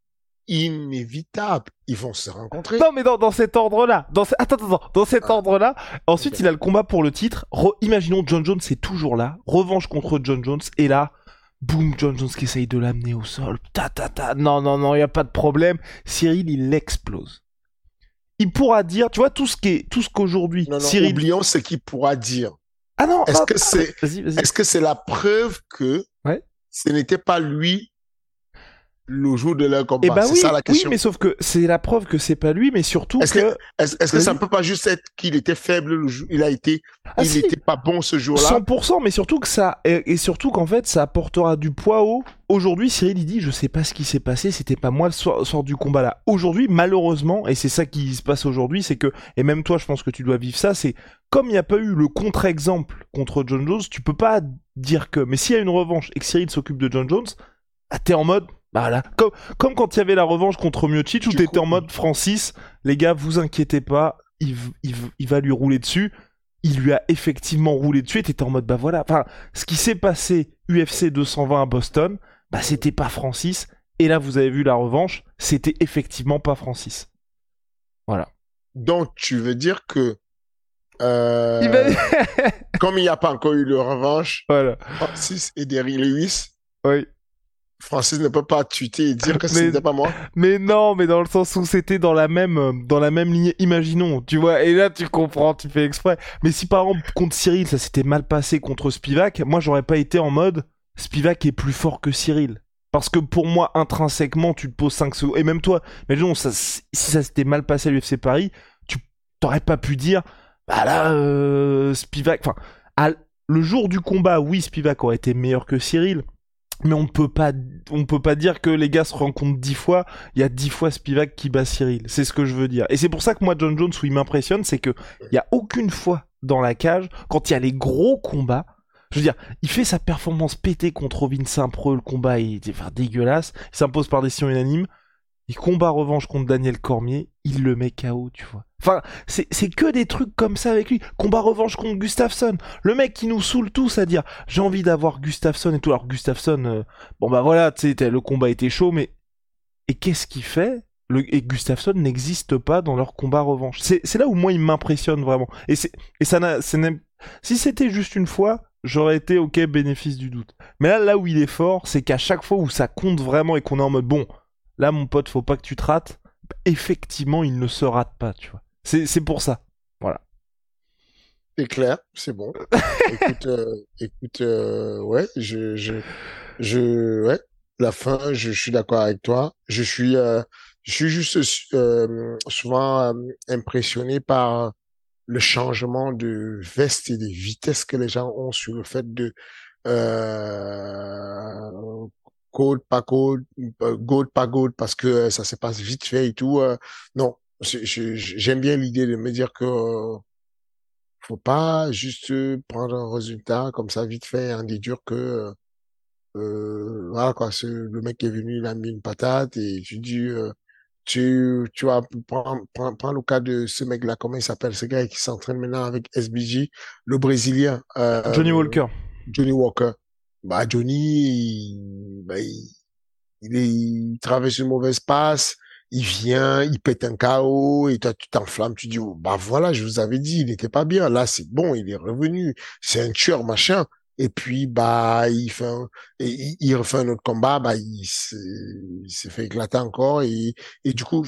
inévitable. Ils vont se rencontrer. Non, mais dans, dans cet ordre-là. Dans ce... Attends, attends, dans cet ah. ordre-là. Ensuite, okay. il a le combat pour le titre. Re... Imaginons John Jones est toujours là. Revanche contre John Jones. Et là, boum, John Jones qui essaye de l'amener au sol. Ta, ta, ta. Non, non, non, il n'y a pas de problème. Cyril, il explose. Il pourra dire, tu vois, tout ce qui est, tout ce qu'aujourd'hui. Cyril. Oublions ce qu'il pourra dire. Ah non, est-ce que c'est, est-ce que c'est la preuve que ouais. ce n'était pas lui le jour de leur combat. Eh ben c'est oui, ça la oui, question. mais sauf que c'est la preuve que c'est pas lui, mais surtout Est-ce que, est-ce, que ça ne peut pas juste être qu'il était faible le jour, il a été, Ah, il si. n'était pas bon ce jour-là? 100%, mais surtout que ça, et, surtout qu'en fait, ça apportera du poids au. Aujourd'hui, Cyril, il dit, je sais pas ce qui s'est passé, c'était pas moi le soir, soir du combat là. Aujourd'hui, malheureusement, et c'est ça qui se passe aujourd'hui, c'est que, et même toi, je pense que tu dois vivre ça, c'est, comme il n'y a pas eu le contre-exemple contre John Jones, tu peux pas dire que, mais s'il y a une revanche et que Cyril s'occupe de John Jones, bah, t'es en mode, bah voilà. Comme, comme quand il y avait la revanche contre Miocic où t'étais en mode, Francis, les gars, vous inquiétez pas, il, va lui rouler dessus il lui a effectivement roulé dessus et t'étais en mode bah voilà. Enfin, ce qui s'est passé UFC 220 à Boston, bah c'était pas Francis. Et là, vous avez vu la revanche, c'était effectivement pas Francis. Voilà. Donc, tu veux dire que, euh, Il va- comme il n'y a pas encore eu de revanche, voilà. Francis et Derry Lewis, Oui. Francis ne peut pas tweeter et dire que c'était pas moi. Mais non, mais dans le sens où c'était dans la même euh, dans la même lignée. Imaginons, tu vois. Et là, tu comprends, tu fais exprès. Mais si par exemple contre Cyril, ça s'était mal passé contre Spivak, moi j'aurais pas été en mode Spivak est plus fort que Cyril. Parce que pour moi, intrinsèquement, tu te poses 5 secondes. Et même toi, mais non, ça, si ça s'était mal passé à l'UFC Paris, tu t'aurais pas pu dire, bah là, euh, Spivak. Enfin, le jour du combat, oui, Spivak aurait été meilleur que Cyril. Mais on peut pas, on peut pas dire que les gars se rencontrent dix fois il y a dix fois Spivak qui bat Cyril. C'est ce que je veux dire. Et c'est pour ça que moi, John Jones, où il m'impressionne, c'est que il y a aucune fois dans la cage, quand il y a les gros combats, je veux dire, il fait sa performance pétée contre Robin Saint-Preux, le combat enfin, dégueulasse, il s'impose par décision unanime, il combat revanche contre Daniel Cormier, il le met KO, tu vois. Enfin, c'est que des trucs comme ça avec lui. Combat revanche contre Gustafsson. Le mec qui nous saoule tous à dire j'ai envie d'avoir Gustafsson et tout. Alors Gustafsson, euh, bon bah voilà, tu sais, le combat était chaud, mais et qu'est-ce qu'il fait? Et Gustafsson n'existe pas dans leur combat revanche. C'est là où moi il m'impressionne vraiment. Et et ça n'a, si c'était juste une fois, j'aurais été ok bénéfice du doute. Mais là, là où il est fort, c'est qu'à chaque fois où ça compte vraiment et qu'on est en mode bon, là mon pote, faut pas que tu te rates. Effectivement, il ne se rate pas, tu vois. C'est c'est pour ça. C'est clair, c'est bon. écoute, euh, écoute, euh, ouais, je, je, je, ouais, la fin, je, suis d'accord avec toi. Je suis, euh, je suis juste souvent impressionné par le changement de veste et de vitesse que les gens ont sur le fait de code pas code, euh, gold pas gold parce que euh, ça se passe vite fait et tout. euh, non, j'aime bien l'idée de me dire que faut pas juste prendre un résultat comme ça vite fait et en déduire que euh, voilà quoi, ce- le mec est venu, il a mis une patate et tu dis euh, tu tu vas prendre prends, prends le cas de ce mec là, comment il s'appelle, ce gars qui s'entraîne maintenant avec SBJ, le Brésilien euh, Johnny Walker. Johnny Walker. Bah Johnny, il, bah, il, est- il traverse une mauvaise passe, il vient, il pète un KO et toi tu t'enflammes, tu dis oh, bah voilà, je vous avais dit, il n'était pas bien. Là c'est bon, il est revenu, c'est un tueur machin. Et puis bah il fait un, et il, refait un autre combat, bah il s'est fait éclater encore et et du coup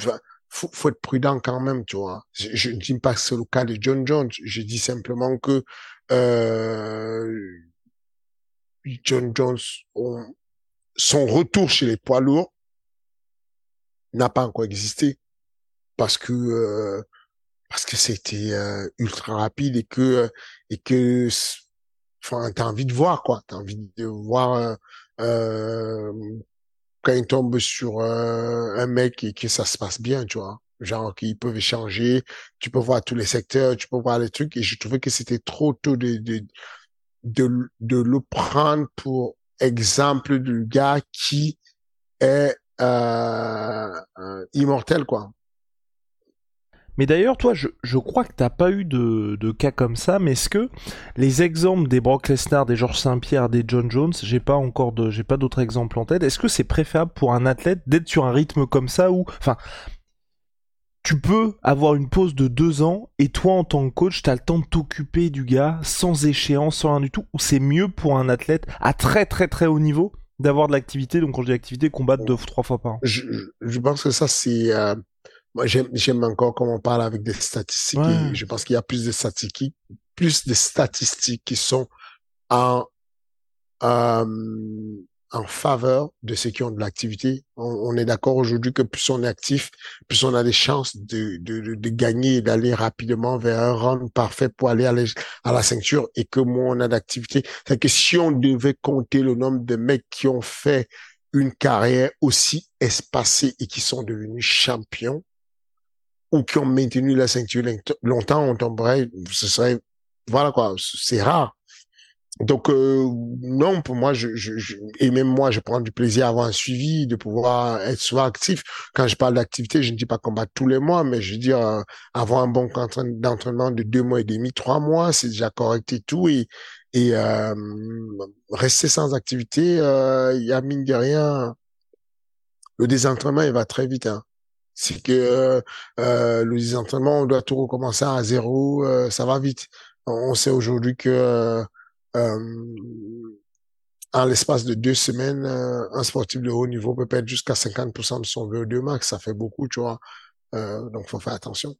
faut, faut être prudent quand même, tu vois. Je, je ne dis pas que c'est le cas de John Jones, je dis simplement que euh, John Jones, on- son retour chez les poids lourds n'a pas encore existé parce que euh, parce que c'était euh, ultra rapide et que et que enfin t'as envie de voir quoi. T'as envie de voir euh, euh, quand il tombe sur euh, un mec et que ça se passe bien tu vois. Genre qu'ils peuvent échanger tu peux voir tous les secteurs tu peux voir les trucs et je trouvais que c'était trop tôt de de de, de le prendre pour exemple du gars qui est euh, euh, immortel quoi Mais d'ailleurs, toi, je, crois que t'as pas eu de, de cas comme ça, mais est-ce que les exemples des Brock Lesnar, des Georges Saint-Pierre, des John Jones, j'ai pas encore de, j'ai pas d'autres exemples en tête. Est-ce que c'est préférable pour un athlète d'être sur un rythme comme ça où, enfin, tu peux avoir une pause de deux ans et toi, en tant que coach, t'as le temps de t'occuper du gars sans échéance, sans rien du tout, ou c'est mieux pour un athlète à très très très haut niveau d'avoir de l'activité, donc quand je dis activité, combattre deux ou trois fois par an. je, pense que ça c'est euh, moi j'aime j'aime encore quand on parle avec des statistiques Ouais. et je pense qu'il y a plus de statistiques plus de statistiques qui sont en euh, en faveur de ceux qui ont de l'activité. On, est d'accord aujourd'hui que plus on est actif, plus on a des chances de, de, de gagner et d'aller rapidement vers un round parfait pour aller à, à la ceinture et que moins on a d'activité. C'est que si on devait compter le nombre de mecs qui ont fait une carrière aussi espacée et qui sont devenus champions ou qui ont maintenu la ceinture longtemps, on tomberait, ce serait, voilà quoi, c'est rare. Donc euh, non, pour moi, je, je, et même moi, je prends du plaisir à avoir un suivi, de pouvoir être soit actif. Quand je parle d'activité, je ne dis pas combattre tous les mois, mais je veux dire euh, avoir un bon d'entraînement de deux mois et demi, trois mois, c'est déjà correct et tout. Et, et euh, rester sans activité, il y a mine de rien, le désentraînement, il va très vite. Hein. C'est que le désentraînement, on doit tout recommencer à zéro, ça va vite. On sait aujourd'hui que euh, en l'espace de deux semaines, euh, un sportif de haut niveau peut perdre jusqu'à 50% de son VO2 max. Ça fait beaucoup, tu vois. Euh, donc, faut faire attention.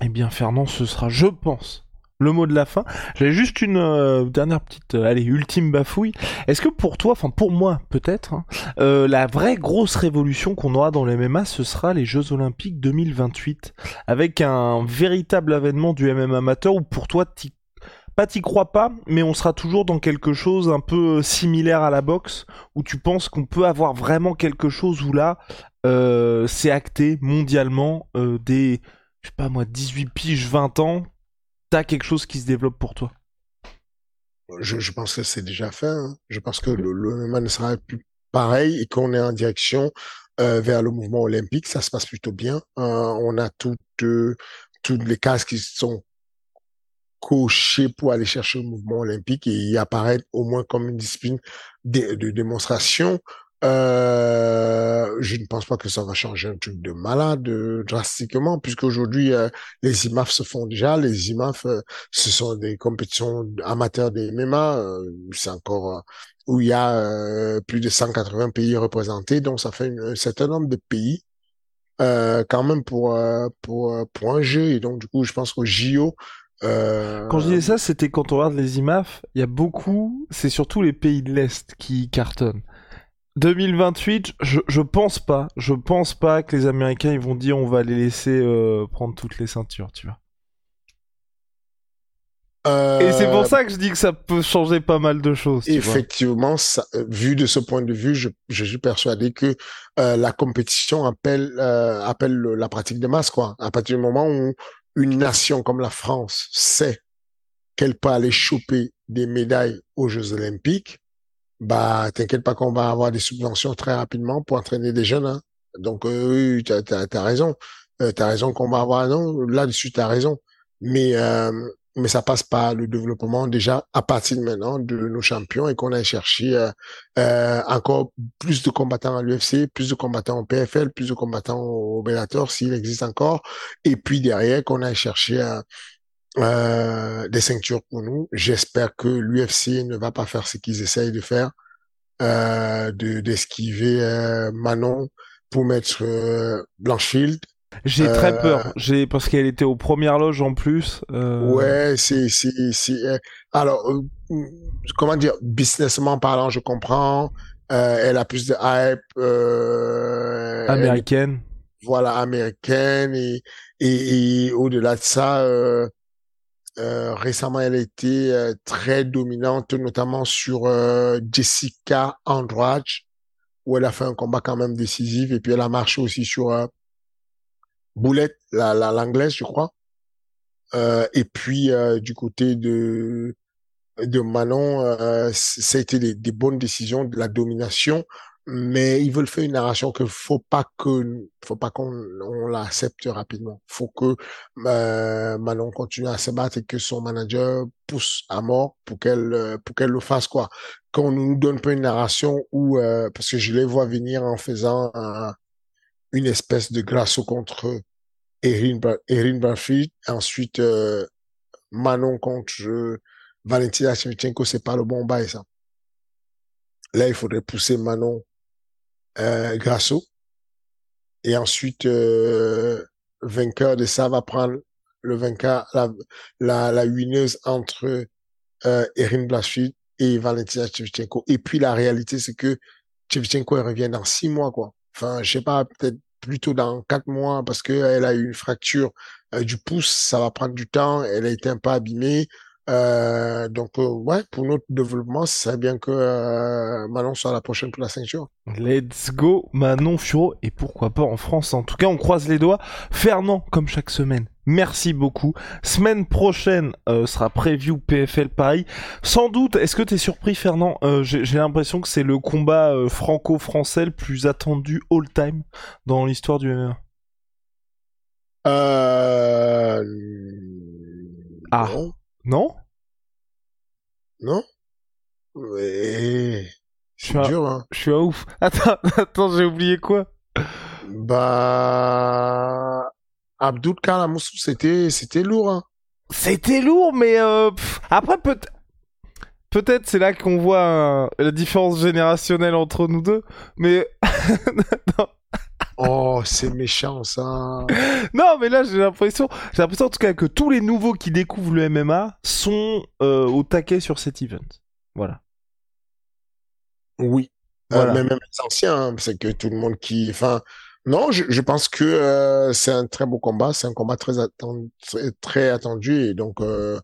Eh bien, Fernand, ce sera, je pense, le mot de la fin. J'ai juste une euh, dernière petite, allez, ultime bafouille. Est-ce que pour toi, enfin pour moi peut-être, hein, la vraie grosse révolution qu'on aura dans le MMA, ce sera les Jeux Olympiques 2028, avec un véritable avènement du MMA amateur où pour toi, pas t'y crois pas, mais on sera toujours dans quelque chose un peu euh, similaire à la boxe, où tu penses qu'on peut avoir vraiment quelque chose où là, euh, c'est acté mondialement, euh, des, je sais pas moi, 18 piges, 20 ans, t'as quelque chose qui se développe pour toi je, pense que c'est déjà fait. Hein. Je pense que le, le ne sera plus pareil et qu'on est en direction vers le mouvement olympique. Ça se passe plutôt bien. on a toutes, toutes les cases qui sont cocher pour aller chercher le mouvement olympique et y apparaître au moins comme une discipline de, démonstration. Euh, je ne pense pas que ça va changer un truc de malade euh, drastiquement, puisque aujourd'hui euh, les IMAF se font déjà. Les IMAF, euh, ce sont des compétitions amateurs des MMA. c'est encore où il y a plus de 180 pays représentés, donc ça fait un certain nombre de pays quand même pour pour pour un jeu. Et donc du coup, je pense qu'au JO, euh... Quand je disais ça, c'était quand on regarde les IMAF, il y a beaucoup, c'est surtout les pays de l'Est qui cartonnent. 2028, je, je pense pas, je pense pas que les Américains ils vont dire on va les laisser euh, prendre toutes les ceintures, tu vois. Euh... Et c'est pour ça que je dis que ça peut changer pas mal de choses. Effectivement, ça, euh, vu de ce point de vue, je, je suis persuadé que euh, la compétition appelle appelle la pratique de masse quoi. À partir du moment où une nation comme la France sait qu'elle peut aller choper des médailles aux Jeux Olympiques, bah t'inquiète pas qu'on va avoir des subventions très rapidement pour entraîner des jeunes. Hein. Donc euh, oui, t'as as, raison, euh, t'as raison qu'on va avoir non là-dessus t'as raison, mais euh, mais ça passe par le développement déjà à partir de maintenant de nos champions et qu'on a cherché euh, euh, encore plus de combattants à l'UFC, plus de combattants au PFL, plus de combattants au Bellator s'il existe encore, et puis derrière qu'on a cherché euh, euh, des ceintures pour nous. J'espère que l'UFC ne va pas faire ce qu'ils essayent de faire, euh, de d'esquiver Manon pour mettre Blanchfield j'ai très euh, peur. J'ai parce qu'elle était aux premières loges en plus. Euh... Ouais, c'est c'est c'est. Euh, alors, euh, comment dire, businessment parlant, je comprends. elle a plus de hype américaine. voilà, américaine et et, et au-delà de ça. récemment, elle a été très dominante, notamment sur Jessica Andrade, où elle a fait un combat quand même décisif, et puis elle a marché aussi sur Boulette, la l'anglaise, je crois. Euh, et puis euh, du côté de de Manon, euh, ça a été des, des, bonnes décisions de la domination, mais ils veulent faire une narration que faut pas que faut pas qu'on on l'accepte rapidement. Faut que euh, Manon continue à se battre et que son manager pousse à mort pour qu'elle pour qu'elle le fasse quoi. Qu'on nous donne pas une narration où parce que je les vois venir en faisant une espèce de grasso contre Erin, Erin ensuite euh, Manon contre Valentina Shevchenko, c'est pas le bon bail ça. Là, il faudrait pousser Manon euh, Grasso. Et ensuite, euh, vainqueur de ça va prendre le vainqueur, la, la, la entre euh, Erin Blanchfield et Valentina Shevchenko. Et puis la réalité, c'est que Shevchenko, elle revient dans six mois, quoi. Enfin, je sais pas, peut-être plutôt dans quatre mois parce qu'elle a eu une fracture euh, du pouce, ça va prendre du temps, elle a été un peu abîmée. Euh, donc, euh, ouais, pour notre développement, c'est bien que euh, Manon soit la prochaine pour la ceinture. Let's go, Manon Furo, et pourquoi pas en France. En tout cas, on croise les doigts. Fernand, comme chaque semaine, merci beaucoup. Semaine prochaine euh, sera preview PFL Paris. Sans doute, est-ce que t'es surpris, Fernand J'ai l'impression que c'est le combat franco-français le plus attendu all-time dans l'histoire du MMA. Euh... Ah. Non, Non? Non? Ouais. Je suis C'est un- dur, hein. Je suis un ouf. Attends, attends, j'ai oublié quoi? Bah, Abdul Kalamoussou, c'était, c'était lourd, hein. C'était lourd, mais euh, pff, après peut peut-être c'est là qu'on voit euh, la différence générationnelle entre nous deux. Mais Oh, c'est méchant, ça. non, mais là j'ai l'impression, j'ai l'impression en tout cas que tous les nouveaux qui découvrent le MMA sont euh, au taquet sur cet event. Voilà. Oui. Euh, mais même les anciens, hein, c'est que tout le monde qui, enfin, non, je, je pense que euh, c'est un très beau combat, c'est un combat très attendu, très, très attendu et donc euh,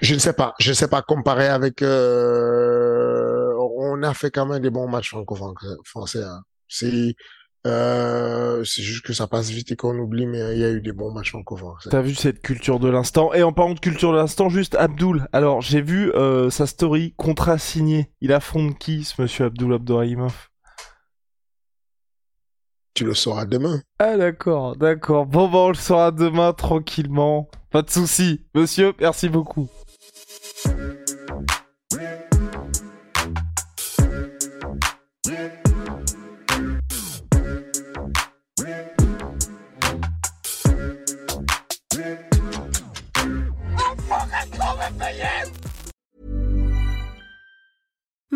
je ne sais pas, je ne sais pas comparer avec. euh, on a fait quand même des bons matchs franco-français. Hein. C'est euh, c'est juste que ça passe vite et qu'on oublie, mais il y a eu des bons matchs franco-français. T'as vu cette culture de l'instant? Et en parlant de culture de l'instant, juste Abdul. Alors j'ai vu euh, sa story contrat signé. Il affronte qui, ce monsieur Abdul Abdourahimov? Tu le sauras demain. Ah d'accord, d'accord. Bon bah on le saura demain tranquillement. Pas de souci. Monsieur, merci beaucoup.